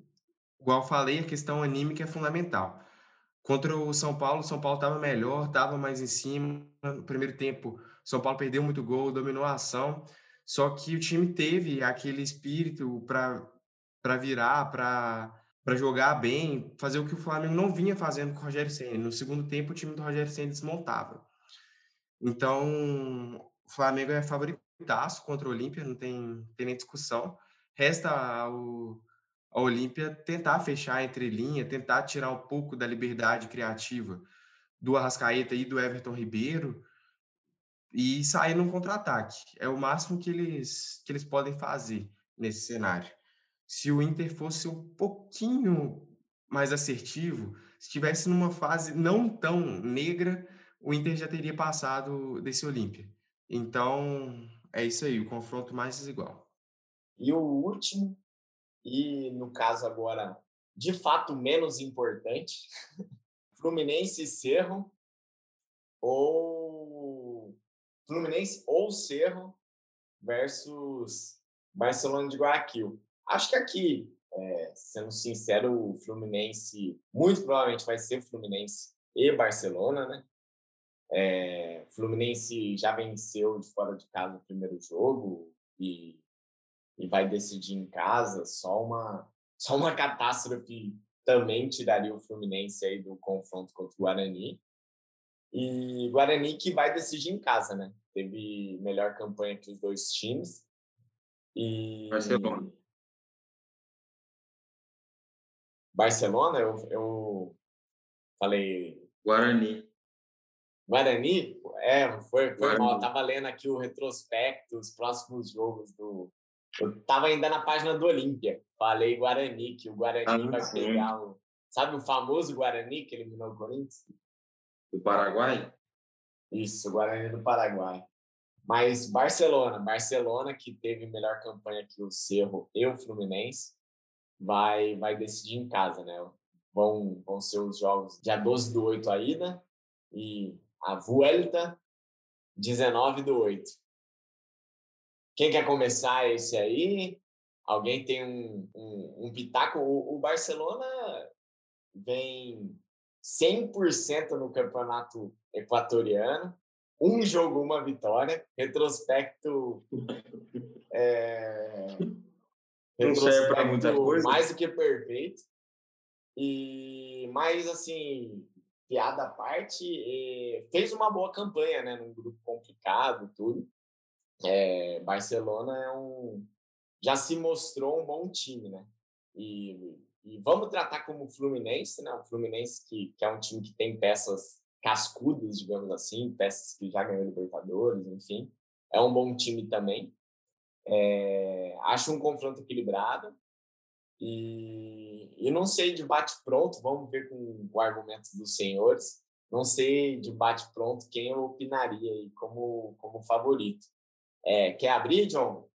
igual falei, a questão anímica é fundamental. Contra o São Paulo, o São Paulo estava melhor, estava mais em cima. No primeiro tempo, são Paulo perdeu muito gol, dominou a ação, só que o time teve aquele espírito para virar, para jogar bem, fazer o que o Flamengo não vinha fazendo com o Rogério Senna. No segundo tempo, o time do Rogério Senna desmontava. Então, o Flamengo é favoritaço contra o Olímpia, não tem, tem nem discussão. Resta ao, a Olímpia tentar fechar entre linha, tentar tirar um pouco da liberdade criativa do Arrascaeta e do Everton Ribeiro e sair num contra-ataque. É o máximo que eles, que eles podem fazer nesse cenário. Se o Inter fosse um pouquinho mais assertivo, se estivesse numa fase não tão negra, o Inter já teria passado desse Olímpia. Então, é isso aí, o confronto mais desigual. E o último, e no caso agora, de fato menos importante, Fluminense e Cerro, ou Fluminense ou Cerro versus Barcelona de Guayaquil. Acho que aqui, é, sendo sincero, o Fluminense muito provavelmente vai ser Fluminense e Barcelona, né? É, Fluminense já venceu de fora de casa o primeiro jogo e, e vai decidir em casa. Só uma, só uma catástrofe também tiraria o Fluminense aí do confronto contra o Guarani. E Guarani que vai decidir em casa, né? Teve melhor campanha que os dois times. E... Barcelona. Barcelona, eu, eu falei. Guarani. Guarani? É, foi, foi mal. Eu tava lendo aqui o retrospecto, os próximos jogos do. Eu tava ainda na página do Olímpia. Falei Guarani, que o Guarani ah, vai sim. pegar o. Sabe o famoso Guarani que eliminou o Corinthians? Do Paraguai? Isso, Guarani do Paraguai. Mas Barcelona, Barcelona que teve melhor campanha que o Cerro e o Fluminense, vai, vai decidir em casa, né? Vão, vão ser os jogos dia 12 do 8 a ida e a Vuelta 19 do 8. Quem quer começar esse aí? Alguém tem um, um, um pitaco? O, o Barcelona vem 100% no campeonato equatoriano, um jogo, uma vitória, retrospecto é, não serve para muita coisa. Mais do que perfeito. E mais assim, piada à parte, fez uma boa campanha, né? Num grupo complicado, tudo. É, Barcelona é um já se mostrou um bom time, né? E, e vamos tratar como Fluminense, né? O Fluminense que, que é um time que tem peças cascudas, digamos assim, peças que já ganhou Libertadores, enfim. É um bom time também. É, acho um confronto equilibrado e, e não sei de bate-pronto, vamos ver com o argumento dos senhores, não sei de bate-pronto quem eu opinaria aí como, como favorito. É, quer abrir, John?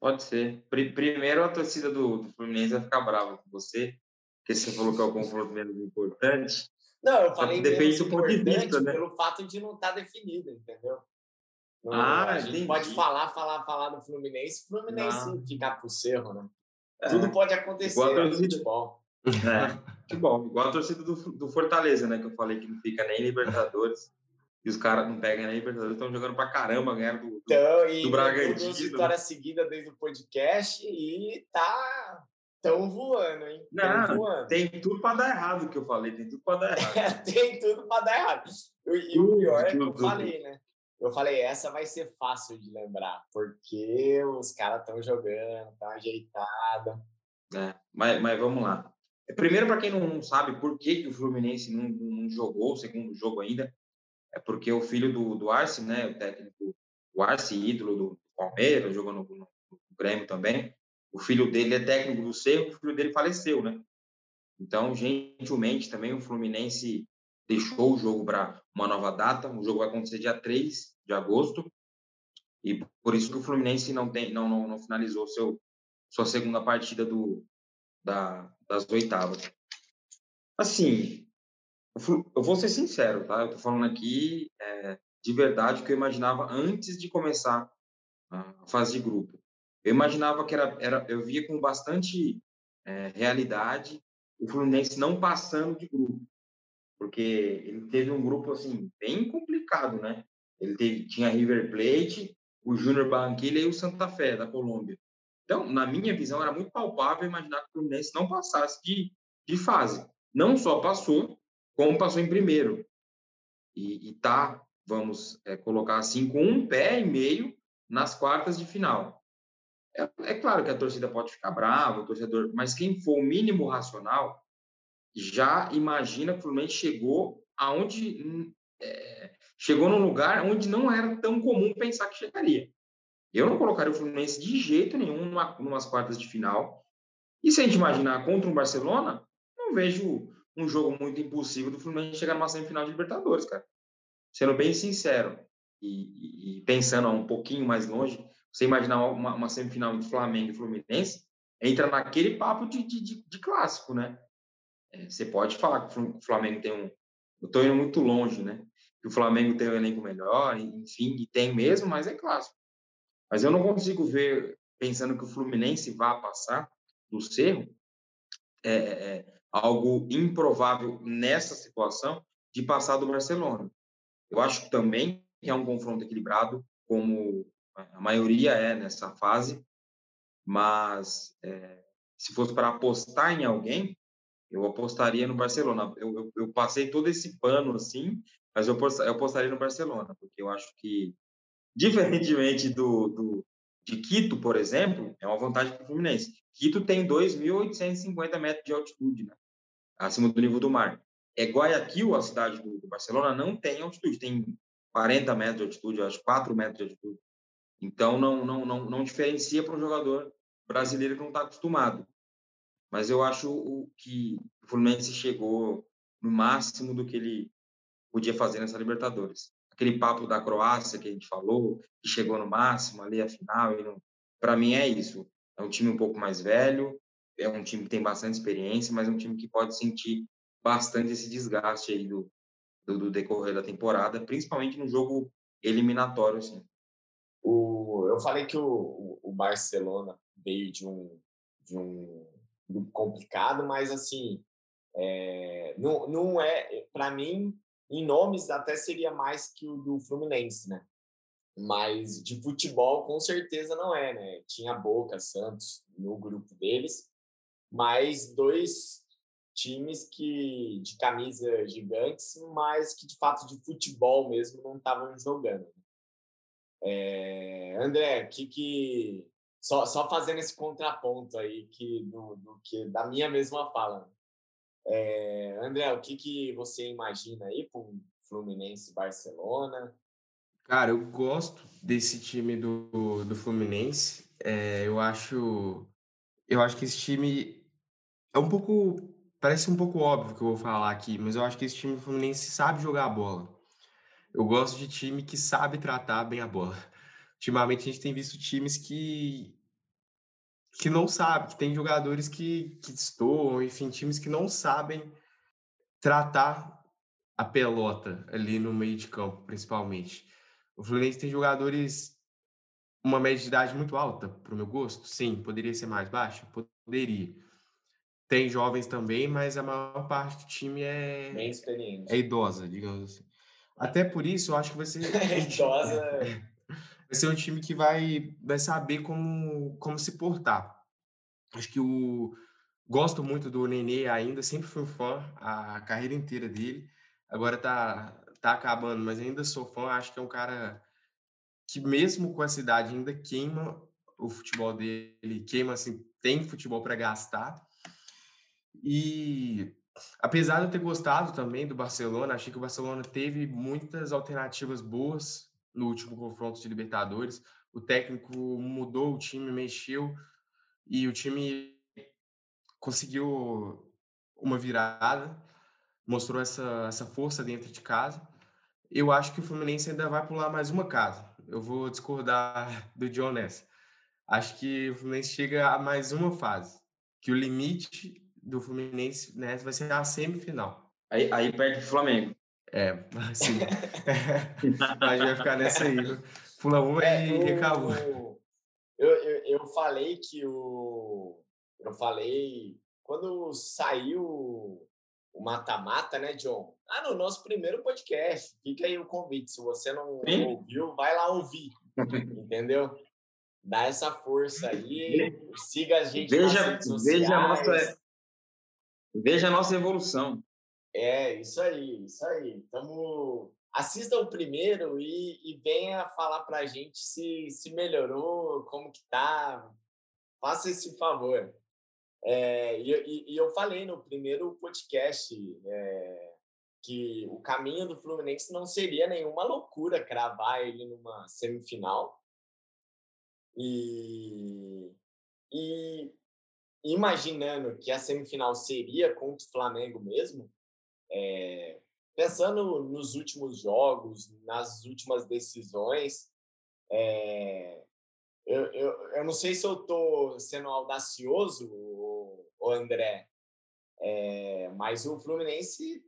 Pode ser. Primeiro, a torcida do, do Fluminense vai ficar brava com você, porque você falou que é o confronto menos importante. Não, eu falei Depende do ponto de vista, né? pelo fato de não estar tá definido, entendeu? Ah, a gente entendi. pode falar, falar, falar do Fluminense, Fluminense não. ficar pro cerro, né? É. Tudo pode acontecer Igual a torcida... no futebol. É, futebol. Igual a torcida do, do Fortaleza, né? Que eu falei que não fica nem Libertadores. E os caras não pegam nem Libertadores, estão jogando pra caramba, ganharam do, então, e do Bragantino. Duas vitórias seguidas desde o podcast e tá tão voando, hein? Não, voando. tem tudo para dar errado o que eu falei, tem tudo para dar errado. tem tudo para dar errado. E, o pior é que eu falei, né? Eu falei, essa vai ser fácil de lembrar, porque os caras estão jogando, estão ajeitados. É, mas, mas vamos lá. Primeiro, para quem não sabe por que, que o Fluminense não, não, jogou o segundo jogo ainda, é porque o filho do, do Arce, né, o técnico, o Arce, ídolo do Palmeiras, jogou no, no, no Grêmio também, o filho dele é técnico do Cerro, o filho dele faleceu, né? Então, gentilmente, também o Fluminense deixou o jogo para uma nova data. O jogo vai acontecer dia 3 de agosto. E por isso que o Fluminense não tem não, não, não finalizou seu sua segunda partida do da, das oitavas. Assim, eu vou ser sincero, tá? Eu tô falando aqui é, de verdade o que eu imaginava antes de começar a fase de grupo. Eu imaginava que era, era eu via com bastante é, realidade o Fluminense não passando de grupo porque ele teve um grupo assim bem complicado, né? Ele teve, tinha River Plate, o Júnior Barranquilla e o Santa Fé da Colômbia. Então, na minha visão, era muito palpável imaginar que o Fluminense não passasse de, de fase. Não só passou, como passou em primeiro. E, está, vamos é, colocar assim, com um pé e meio nas quartas de final. É, é, claro que a torcida pode ficar brava, o torcedor, mas quem for o mínimo racional já imagina que o Fluminense chegou aonde hum, é, chegou num lugar onde não era tão comum pensar que chegaria. Eu não colocaria o Fluminense de jeito nenhum numa, numas quartas de final. E se a gente imaginar contra um Barcelona, não vejo um jogo muito impossível do Fluminense chegar numa semifinal de Libertadores, cara. Sendo bem sincero e, e, pensando um pouquinho mais longe, você imaginar uma, uma semifinal entre Flamengo e Fluminense, entra naquele papo de, de, de clássico, né? É, você pode falar que o Flamengo tem um. Eu estou indo muito longe, né? Que o Flamengo tem um elenco melhor, enfim, e tem mesmo, mas é clássico. Mas eu não consigo ver, pensando que o Fluminense vá passar do Cerro, é, é, é, algo improvável nessa situação de passar do Barcelona. Eu acho também que é um confronto equilibrado, como a maioria é nessa fase, mas é, se fosse para apostar em alguém, eu apostaria no Barcelona. Eu, eu, eu, passei todo esse pano assim, mas eu, eu apostaria no Barcelona, porque eu acho que, diferentemente do, do de Quito, por exemplo, é uma vantagem para o Fluminense. Quito tem 2.850 metros de altitude, né? acima do nível do mar. É Guayaquil, a cidade do, Barcelona, não tem altitude, tem 40 metros de altitude, acho 4 metros de altitude. Então, não, não, não, não diferencia para um jogador brasileiro que não está acostumado. Mas eu acho que o Fluminense chegou no máximo do que ele podia fazer nessa Libertadores. Aquele papo da Croácia que a gente falou, que chegou no máximo ali a final, para mim é isso. É um time um pouco mais velho, é um time que tem bastante experiência, mas é um time que pode sentir bastante esse desgaste aí do, do, do decorrer da temporada, principalmente no jogo eliminatório, assim. O, eu falei que o, o Barcelona veio de um, de um grupo complicado, mas assim, é, não, não é, para mim, em nomes até seria mais que o do Fluminense, né? Mas de futebol, com certeza não é, né? Tinha Boca, Santos no grupo deles, mas dois times que de camisa gigantes, mas que de fato de futebol mesmo não estavam jogando. É, André, que que só, só fazendo esse contraponto aí que do, do que da minha mesma fala. É, André, o que que você imagina aí para um Fluminense Barcelona? Cara, eu gosto desse time do, do Fluminense. É, eu acho eu acho que esse time é um pouco parece um pouco óbvio que eu vou falar aqui, mas eu acho que esse time do Fluminense sabe jogar a bola. Eu gosto de time que sabe tratar bem a bola. Ultimamente a gente tem visto times que que não sabe, que tem jogadores que, que destoam, enfim, times que não sabem tratar a pelota ali no meio de campo, principalmente. O Fluminense tem jogadores uma média de idade muito alta, para o meu gosto? Sim. Poderia ser mais baixa? Poderia. Tem jovens também, mas a maior parte do time é, Bem experiente. é idosa, digamos assim. Até por isso, eu acho que vai ser. idosa. vai ser um time que vai, vai saber como, como se portar. Acho que o. Gosto muito do Nenê ainda, sempre fui fã a carreira inteira dele. Agora tá, tá acabando, mas ainda sou fã. Acho que é um cara que, mesmo com essa idade, ainda queima o futebol dele, queima assim, tem futebol para gastar. E apesar de eu ter gostado também do Barcelona, achei que o Barcelona teve muitas alternativas boas no último confronto de Libertadores. O técnico mudou o time, mexeu e o time conseguiu uma virada, mostrou essa, essa força dentro de casa. Eu acho que o Fluminense ainda vai pular mais uma casa. Eu vou discordar do John nessa. Acho que o Fluminense chega a mais uma fase, que o limite do Fluminense nessa vai ser a semifinal. Aí, aí perde o Flamengo. É, assim. a gente vai ficar nessa aí. Pula uma é, e acabou. Eu, eu, eu falei que o. Eu falei. Quando saiu o mata-mata, né, John? Ah, no nosso primeiro podcast. Fica aí o convite. Se você não Sim. ouviu, vai lá ouvir. entendeu? dá essa força aí, siga a gente veja. Veja a, nossa, veja a nossa evolução. É, isso aí, isso aí. Tamo... Assista o primeiro e, e venha falar para a gente se, se melhorou, como que tá. Faça esse favor. É, e, e, eu falei no primeiro podcast é, que o caminho do Fluminense não seria nenhuma loucura cravar ele numa semifinal. E, e imaginando que a semifinal seria contra o Flamengo mesmo, é, pensando nos últimos jogos, nas últimas decisões, é, eu, eu, eu não sei se eu estou sendo audacioso, o André, é, mas o Fluminense,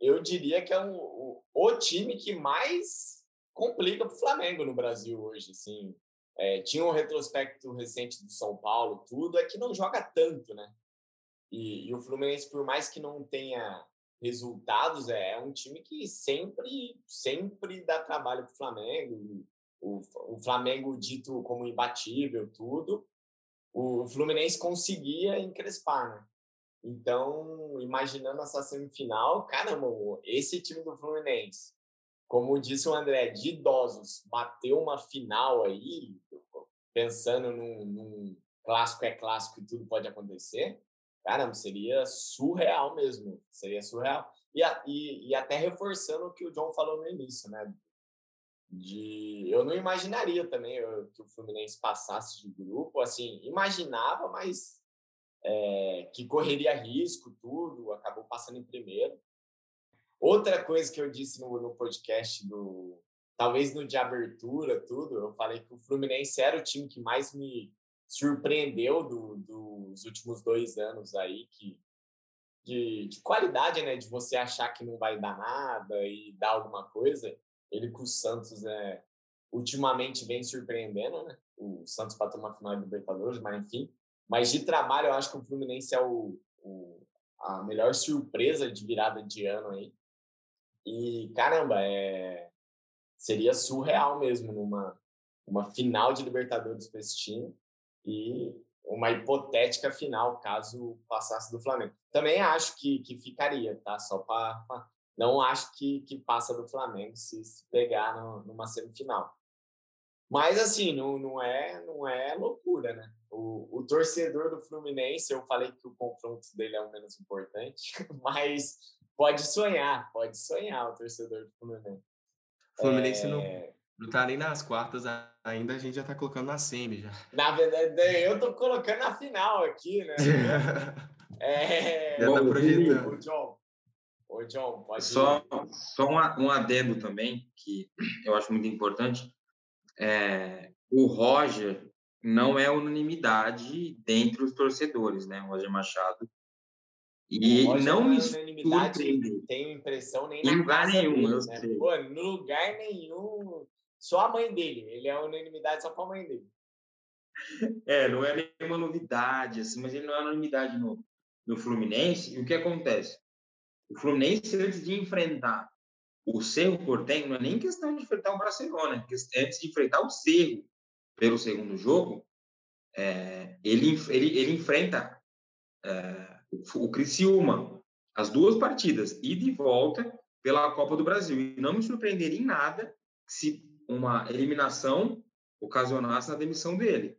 eu diria que é um, o, o time que mais complica para o Flamengo no Brasil hoje. Assim. É, tinha um retrospecto recente do São Paulo, tudo, é que não joga tanto, né? E, e o Fluminense, por mais que não tenha resultados, é, é um time que sempre, sempre dá trabalho para o Flamengo. O, o Flamengo dito como imbatível, tudo. O Fluminense conseguia encrespar, né? Então, imaginando essa semifinal, caramba, esse time do Fluminense, como disse o André, de idosos, bateu uma final aí, pensando num, num clássico é clássico e tudo pode acontecer, caramba, seria surreal mesmo, seria surreal. E, e, e até reforçando o que o John falou no início, né? De, eu não imaginaria também que o Fluminense passasse de grupo, assim, imaginava, mas é, que correria risco, tudo, acabou passando em primeiro. Outra coisa que eu disse no, no podcast do, talvez no de abertura, tudo, eu falei que o Fluminense era o time que mais me surpreendeu do, dos últimos dois anos aí, que de, de, qualidade, né? De você achar que não vai dar nada e dar alguma coisa. Ele com o Santos, é, ultimamente vem surpreendendo, né? O Santos para tomar final de Libertadores, mas enfim. Mas de trabalho, eu acho que o Fluminense é o, o, a melhor surpresa de virada de ano aí. E, caramba, é, seria surreal mesmo numa uma final de Libertadores para esse time e uma hipotética final caso passasse do Flamengo. Também acho que, que ficaria, tá? Só para. Não acho que, que passa do Flamengo se, se pegar no, numa semifinal. Mas, assim, não, não, é, não é loucura, né? O, o torcedor do Fluminense, eu falei que o confronto dele é o menos importante, mas pode sonhar, pode sonhar o torcedor do Fluminense. O Fluminense é... não, não tá nem nas quartas ainda, a gente já tá colocando na semi já. Na verdade, eu tô colocando na final aqui, né? é... Já tá projetando. O John, o John, pode Só, só um, um adendo também, que eu acho muito importante. É, o Roger não é unanimidade dentre os torcedores, né? O Roger Machado. E não me surpreende. Tenho impressão nem em lugar nenhum. Dele, né? Pô, no lugar nenhum só a mãe dele. Ele é unanimidade só com a mãe dele. É, não é nenhuma novidade, assim, mas ele não é unanimidade no, no Fluminense. E o que acontece? O Fluminense, antes de enfrentar o Cerro Portenho, não é nem questão de enfrentar o Barcelona, antes de enfrentar o Cerro pelo segundo jogo, é, ele, ele, ele enfrenta é, o, Criciúma, as duas partidas, ida e volta pela Copa do Brasil. E não me surpreenderia em nada se uma eliminação ocasionasse na demissão dele.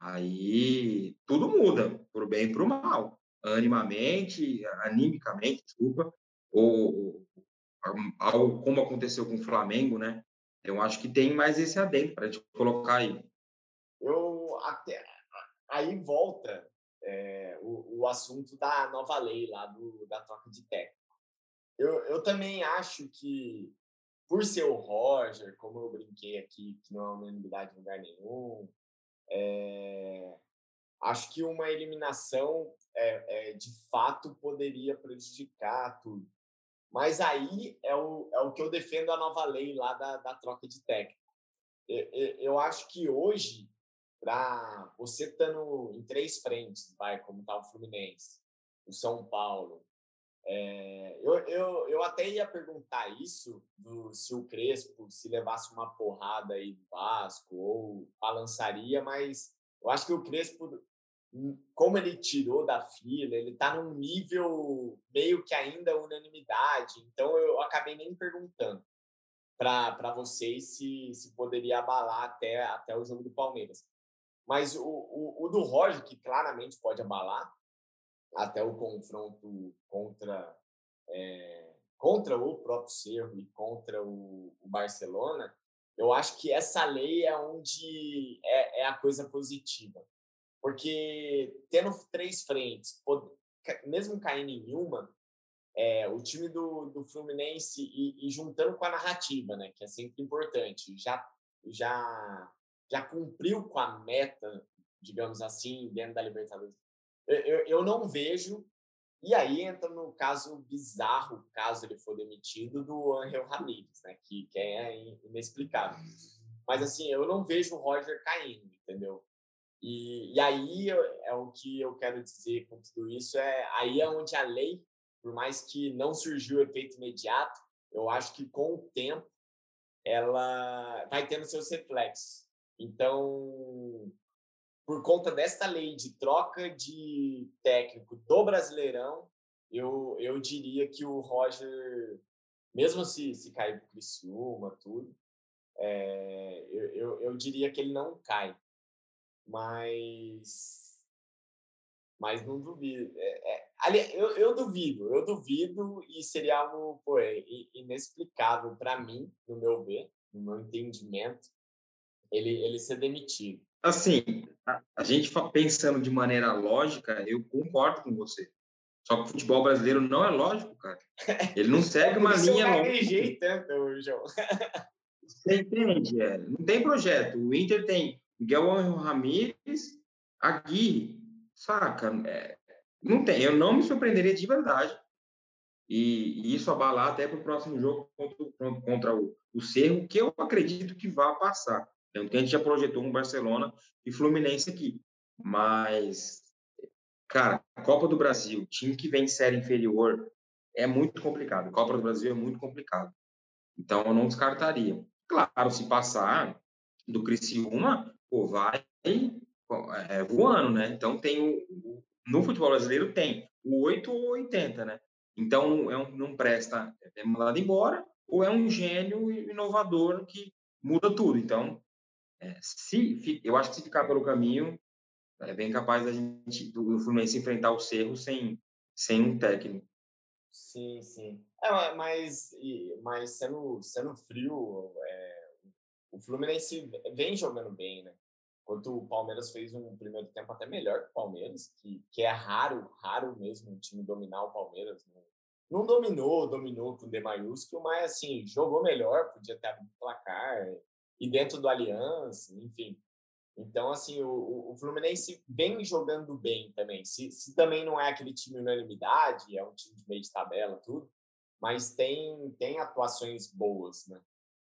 Aí tudo muda, para o bem e para o mal. Animamente, animicamente, desculpa, ou, algo como aconteceu com o Flamengo, né? Eu acho que tem mais esse adendo para a gente colocar aí. Eu até aí volta é, o, o assunto da nova lei lá do, da troca de técnico. Eu, eu também acho que por ser o Roger, como eu brinquei aqui, que não é unanimidade em lugar nenhum, é, acho que uma eliminação é, é, de fato poderia prejudicar tudo. Mas aí é o, é o que eu defendo a nova lei lá da, da troca de técnico. Eu, acho que hoje, para você estando em três frentes, vai, como está o Fluminense, o São Paulo é, eu, eu, eu até ia perguntar isso do, se o Crespo se levasse uma porrada aí do Vasco ou balançaria, mas eu acho que o Crespo, como ele tirou da fila, ele está num nível meio que ainda unanimidade, então eu acabei nem perguntando para vocês se, se poderia abalar até, até o jogo do Palmeiras. Mas o, o, o do Roger, que claramente pode abalar, até o confronto contra, é, contra o próprio Cerro e contra o, o, Barcelona, eu acho que essa lei é onde é, é a coisa positiva. Porque tendo três frentes, mesmo caindo em uma, é, o time do, do Fluminense e, e, juntando com a narrativa, né, que é sempre importante, já, já, já cumpriu com a meta, digamos assim, dentro da Libertadores. Eu, eu, eu não vejo, e aí entra no caso bizarro, caso ele for demitido, do Angel Ramírez, né, que, que é inexplicável. Mas assim, eu não vejo o Roger caindo, entendeu? E, e aí é o que eu quero dizer com tudo isso, é aí é onde a lei por mais que não surgiu efeito imediato, eu acho que com o tempo ela vai tendo seus reflexos. Então, por conta desta lei de troca de técnico do Brasileirão, eu, eu diria que o Roger, mesmo se, se cair para o Criciúma, tudo, é, eu, eu, eu diria que ele não cai. Mas, mas não duvido. É, é, Ali, eu, eu duvido, eu duvido e seria algo pô, é, inexplicável para mim, no meu ver, no meu entendimento, ele, ele ser demitido. Assim, a, a gente pensando de maneira lógica, eu concordo com você. Só que o futebol brasileiro não é lógico, cara. Ele não segue uma linha lógica. tanto, João. Você entende? É. Não tem projeto. O Inter tem Miguel Ramírez, Aguirre, saca? É, não tem, eu não me surpreenderia de verdade. E, e isso abalar até para o próximo jogo contra, contra o, o Cerro, que eu acredito que vai passar. Tanto que a gente já projetou um Barcelona e Fluminense aqui. Mas, cara, Copa do Brasil, time que vem em série inferior, é muito complicado. Copa do Brasil é muito complicado. Então, eu não descartaria. Claro, se passar do Criciúma, pô, vai é, voando, né? Então, tem o, no futebol brasileiro tem o 8 ou 80, né? Então, é um, não presta, é mandado embora, ou é um gênio inovador que muda tudo. Então, é, se eu acho que se ficar pelo caminho, é bem capaz da gente, do Fluminense enfrentar o Cerro sem, sem um técnico. Sim, sim. É, mas, mas sendo, sendo frio, é, o Fluminense vem jogando bem, né? Enquanto o Palmeiras fez um primeiro tempo até melhor que o Palmeiras, que, que é raro, raro mesmo um time dominar o Palmeiras. Não, não dominou, dominou com D maiúsculo, mas assim, jogou melhor, podia ter abrido placar, e dentro do Aliança, enfim. Então, assim, o, o Fluminense vem jogando bem também. Se, se também não é aquele time unanimidade, é um time de meio de tabela, tudo, mas tem, tem atuações boas, né?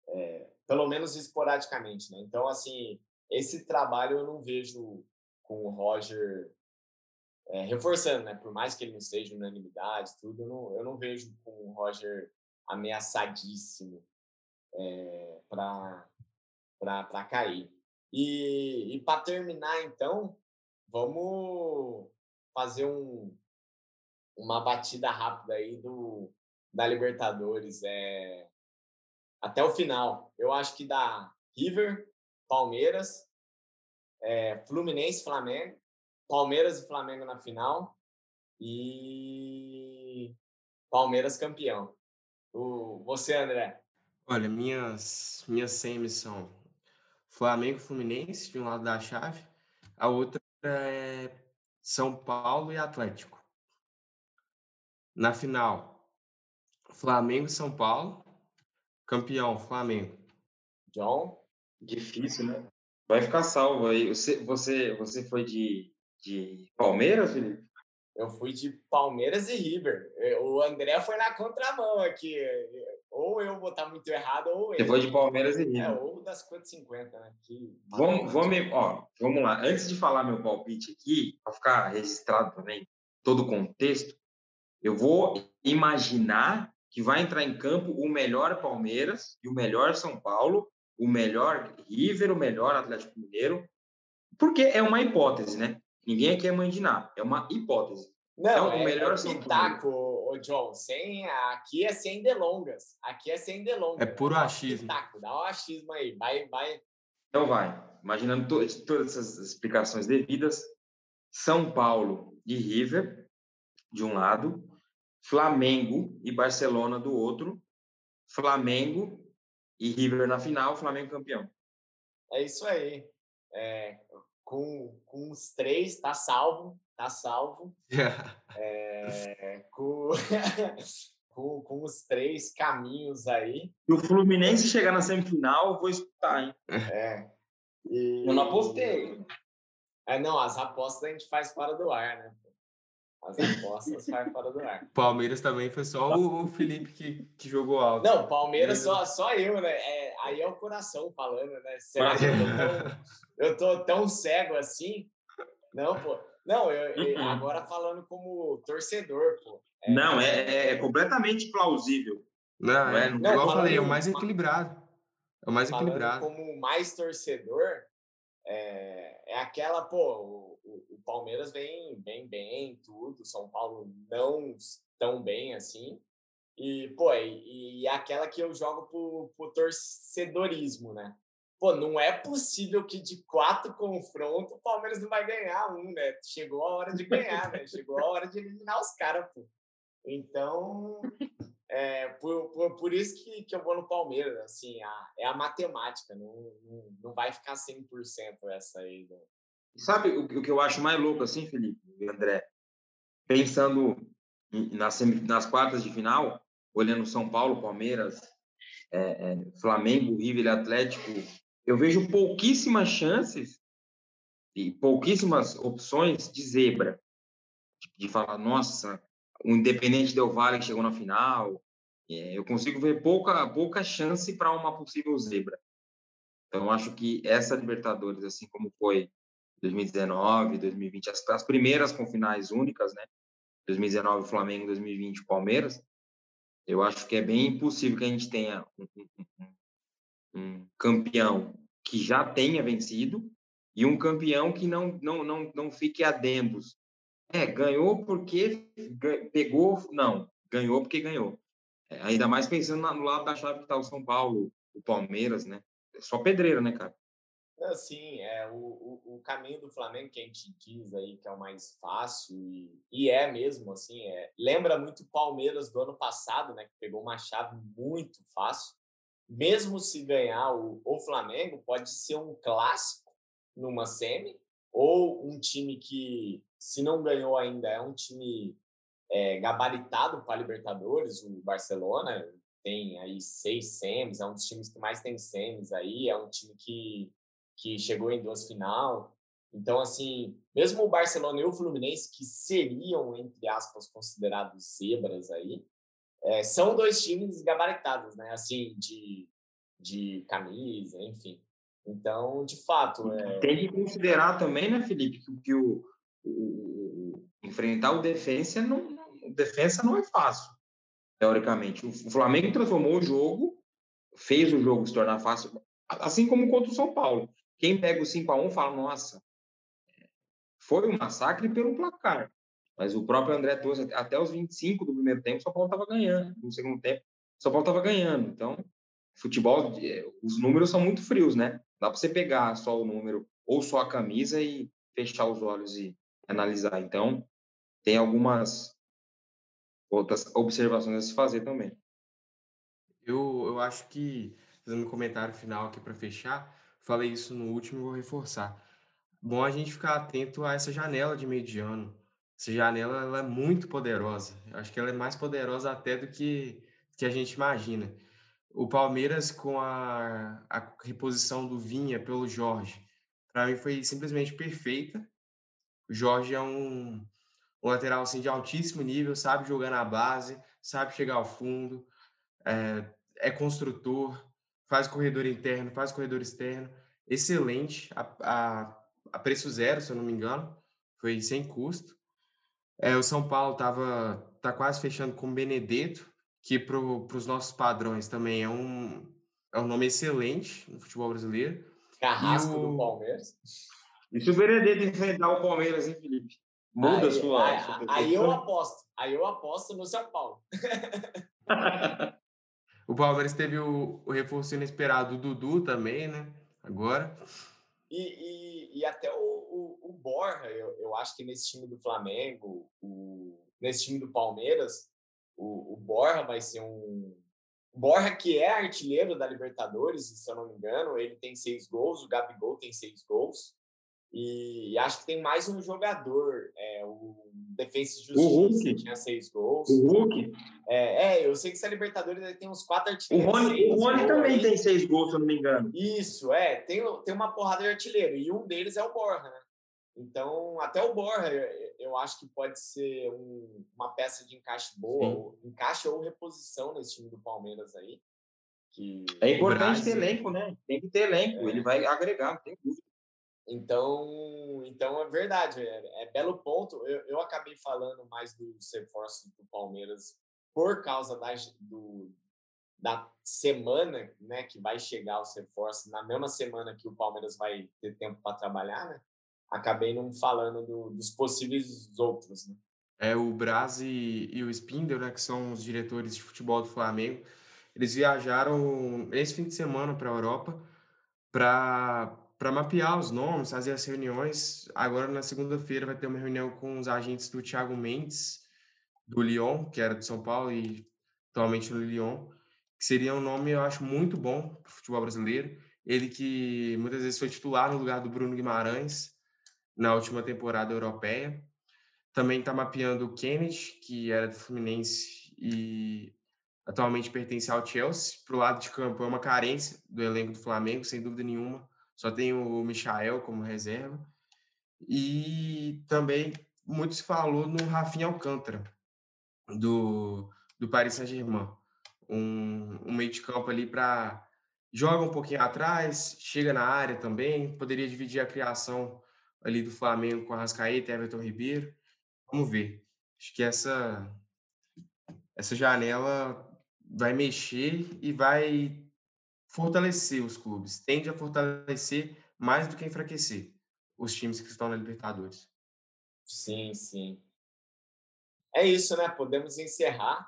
É, pelo menos esporadicamente, né? Então, assim, esse trabalho eu não vejo com o Roger é, reforçando, né? Por mais que ele não seja unanimidade, tudo, eu não, eu não vejo com o Roger ameaçadíssimo é, para cair. E, e para terminar, então, vamos fazer um, uma batida rápida aí do, da Libertadores. É, até o final. Eu acho que dá River, Palmeiras, é, Fluminense, Flamengo, Palmeiras e Flamengo na final e Palmeiras campeão. O, você, André? Olha, minhas, minhas semis são Flamengo Fluminense, de um lado da chave, a outra é São Paulo e Atlético. Na final, Flamengo e São Paulo, campeão Flamengo. John? Difícil, né? Vai ficar salvo aí. Você, você, você foi de, de Palmeiras, Felipe? Eu fui de Palmeiras e River. O André foi na contramão aqui. Ou eu vou estar muito errado, ou ele. Você foi de Palmeiras e River. É, ou das 50 né? Que... Vamos, vamos, ó, vamos lá. Antes de falar meu palpite aqui, para ficar registrado também todo o contexto, eu vou imaginar que vai entrar em campo o melhor Palmeiras e o melhor São Paulo, o melhor River, o melhor Atlético Mineiro, porque é uma hipótese, né? Ninguém aqui é mãe de nada, é uma hipótese. Não, então, é, o melhor é São pitaco, Paulo. John, sem, aqui é sem delongas, aqui é sem delongas. É puro achismo. Pitaco, dá um achismo aí, vai, vai. Então vai, imaginando to todas essas explicações devidas, São Paulo e River, de um lado, Flamengo e Barcelona do outro, Flamengo e River na final, Flamengo campeão. É isso aí. É, com, com os três, tá salvo, tá salvo. é, com, com, com os três caminhos aí. Se o Fluminense chegar na semifinal, eu vou escutar, hein? É. E... Eu não apostei. É, não, as apostas a gente faz fora do ar, né? As apostas saem fora do ar. Palmeiras também foi só o, Felipe que, que jogou alto. Não, Palmeiras só, só eu, né? É, aí é o coração falando, né? Será que eu tô, tão, eu tô tão cego assim? Não, pô. Não, eu, eu uhum. agora falando como torcedor, pô. É, não, é, é, é, completamente plausível. Não, não é, não, igual eu falei, é o mais equilibrado. É o mais equilibrado. Como mais torcedor, é, é aquela, pô, o, Palmeiras vem bem, bem, tudo. São Paulo não tão bem assim. E, pô, e, e aquela que eu jogo pro, pro torcedorismo, né? Pô, não é possível que de quatro confrontos o Palmeiras não vai ganhar um, né? Chegou a hora de ganhar, né? Chegou a hora de eliminar os caras, pô. Então, é, por, por, por, isso que, que eu vou no Palmeiras, assim, a, é a matemática, não, não, não vai ficar 100% essa aí, né? Sabe o, o que eu acho mais louco, assim, Felipe André? Pensando nas, nas quartas de final, olhando São Paulo, Palmeiras, é, é, Flamengo, River Atlético, eu vejo pouquíssimas chances e pouquíssimas opções de zebra. De falar, nossa, o Independente Del Valle chegou na final. É, eu consigo ver pouca, pouca chance para uma possível zebra. Então, acho que essa Libertadores, assim como foi 2019, 2020, as, as primeiras com finais únicas, né? 2019 Flamengo, 2020 Palmeiras. Eu acho que é bem impossível que a gente tenha um, um, um campeão que já tenha vencido e um campeão que não não não não fique adendos. É, ganhou porque pegou, não, ganhou porque ganhou. É, ainda mais pensando no lado da chave que está o São Paulo, o Palmeiras, né? É só pedreiro, né, cara? Assim, é, o, o, o, caminho do Flamengo que a gente diz aí que é o mais fácil e, e é mesmo, assim, é, lembra muito o Palmeiras do ano passado, né, que pegou uma chave muito fácil. Mesmo se ganhar o, o Flamengo, pode ser um clássico numa semi ou um time que, se não ganhou ainda, é um time é, gabaritado para Libertadores, o Barcelona, tem aí seis semis, é um dos times que mais tem semis aí, é um time que que chegou em duas final. Então, assim, mesmo o Barcelona e o Fluminense, que seriam, entre aspas, considerados zebras aí, é, são dois times gabaritados, né? Assim, de, de camisa, enfim. Então, de fato. É... Tem que considerar também, né, Felipe, que, o, o, enfrentar o defensa não, defensa não é fácil, teoricamente. O Flamengo transformou o jogo, fez o jogo se tornar fácil, assim como contra o São Paulo. Quem pega o 5 a 1 fala, nossa, foi um massacre pelo placar. Mas o próprio André trouxe até os 25 do primeiro tempo, o São Paulo estava ganhando. No segundo tempo, o São Paulo estava ganhando. Então, futebol, é, os números são muito frios, né? Dá para você pegar só o número ou só a camisa e fechar os olhos e analisar. Então, tem algumas outras observações a se fazer também. Eu, eu acho que, fazendo um comentário final aqui para fechar, falei isso no último e vou reforçar. Bom a gente ficar atento a essa janela de mediano. Essa janela ela é muito poderosa. acho que ela é mais poderosa até do que, que a gente imagina. O Palmeiras, com a, a reposição do Vinha pelo Jorge, para mim foi simplesmente perfeita. O Jorge é um, um lateral assim, de altíssimo nível, sabe jogar na base, sabe chegar ao fundo, é, é construtor, faz corredor interno, faz corredor externo, excelente, a, a, a preço zero, se eu não me engano, foi sem custo. É, o São Paulo estava tá quase fechando com o Benedetto, que para os nossos padrões também é um, é um nome excelente no futebol brasileiro. Carrasco o... do Palmeiras. E se o Benedetto enfrentar o Palmeiras, hein, Felipe? Muda aí, sua, aí, sua aí eu aposto. Aí eu aposto no São Paulo. o Palmeiras teve o, o reforço inesperado do Dudu também, né? Agora. E, e, e até o, o, o Borja, eu, eu acho que nesse time do Flamengo, o, nesse time do Palmeiras, o, o Borja vai ser um. Borja, que é artilheiro da Libertadores, se eu não me engano, ele tem seis gols, o Gabigol tem seis gols. E acho que tem mais um jogador, é, o Defensa de Justiça, que tinha seis gols. O Hulk? É, é, eu sei que essa Libertadores tem uns quatro artilheiros. O Rony, o Rony também tem seis gols, se eu não me engano. Isso, é, tem, tem uma porrada de artilheiro, e um deles é o Borja, né? Então, até o Borja, eu, acho que pode ser um, uma peça de encaixe boa, ou, encaixe ou reposição nesse time do Palmeiras aí. Que é importante ter elenco, né? Tem que ter elenco, é. ele vai agregar, não tem dúvida. Então, então é verdade, é, é belo ponto. Eu, eu acabei falando mais dos reforços do Palmeiras por causa da, do, da semana, né, que vai chegar os reforços na mesma semana que o Palmeiras vai ter tempo para trabalhar, né? Acabei não falando do, dos possíveis outros, né? É o Braz e, e o Spindle, né, que são os diretores de futebol do Flamengo. Eles viajaram esse fim de semana para a Europa para para mapear os nomes, fazer as reuniões. Agora, na segunda-feira, vai ter uma reunião com os agentes do Thiago Mendes, do Lyon, que era de São Paulo e atualmente no Lyon, que seria um nome, eu acho, muito bom para o futebol brasileiro. Ele que muitas vezes foi titular no lugar do Bruno Guimarães na última temporada europeia. Também está mapeando o Kennedy, que era do Fluminense e atualmente pertence ao Chelsea. Para o lado de campo, é uma carência do elenco do Flamengo, sem dúvida nenhuma só tem o Michael como reserva. E também muito se falou no Rafinha Alcântara, do, do Paris Saint-Germain. Um, um meio de campo ali para. Joga um pouquinho atrás, chega na área também, poderia dividir a criação ali do Flamengo com a Rascaeta e Everton Ribeiro. Vamos ver. Acho que essa, essa janela vai mexer e vai fortalecer os clubes, tende a fortalecer mais do que enfraquecer os times que estão na Libertadores. Sim, sim. É isso, né? Podemos encerrar.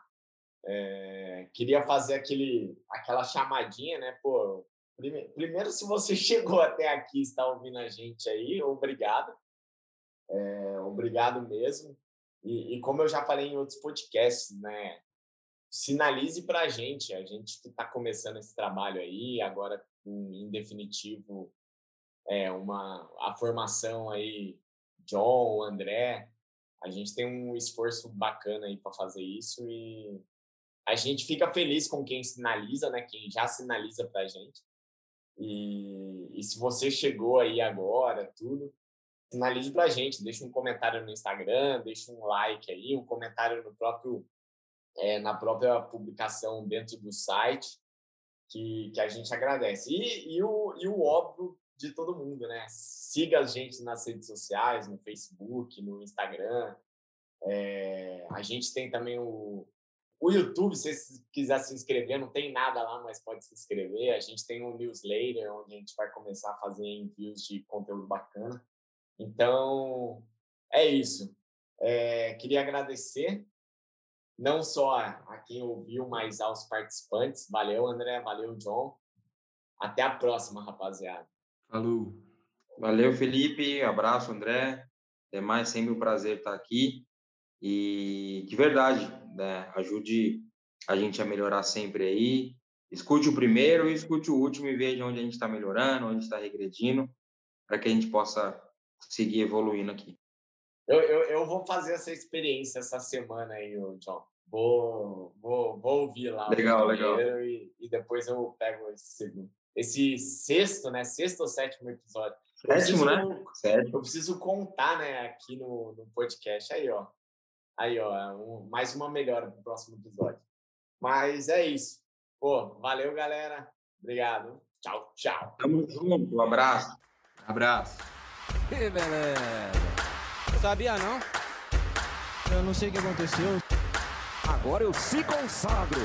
É... Queria fazer aquele, aquela chamadinha, né? Pô, primeiro, se você chegou até aqui, está ouvindo a gente aí, obrigado. É... Obrigado mesmo. E, e, como eu já falei em outros podcasts, né? sinalize para a gente, a gente que está começando esse trabalho aí, agora em, definitivo é uma a formação aí John, André, a gente tem um esforço bacana aí para fazer isso e a gente fica feliz com quem sinaliza, né? Quem já sinaliza para a gente. E, e se você chegou aí agora, tudo, sinalize para a gente, deixa um comentário no Instagram, deixa um like aí, um comentário no próprio é, na própria publicação dentro do site, que, que a gente agradece. E, e, o, e o óbvio de todo mundo, né? Siga a gente nas redes sociais, no Facebook, no Instagram. É, a gente tem também o, o YouTube, se você quiser se inscrever, não tem nada lá, mas pode se inscrever. A gente tem um newsletter, onde a gente vai começar a fazer envios de conteúdo bacana. Então, é isso. É, queria agradecer não só a quem ouviu, mas aos participantes. Valeu, André. Valeu, John. Até a próxima, rapaziada. Falou. Valeu, Felipe. Abraço, André. É mais sempre um prazer estar aqui. E de verdade, né, ajude a gente a melhorar sempre aí. Escute o primeiro e escute o último e veja onde a gente está melhorando, onde está regredindo, para que a gente possa seguir evoluindo aqui. Eu, eu, eu vou fazer essa experiência essa semana aí, John. Vou, vou, vou ouvir lá. Legal, legal. E, e, depois eu pego esse segundo. Esse sexto, né? Sexto ou sétimo episódio. Sétimo, né? Sétimo. Eu preciso contar, né? Aqui no, no podcast. Aí, ó. Aí, ó. Um, mais uma melhora para o próximo episódio. Mas é isso. Pô, valeu, galera. Obrigado. Tchau, tchau. Tamo junto. Um abraço. Abraço. Que beleza. Sabia não? Eu não sei o que aconteceu. Agora eu se consagro.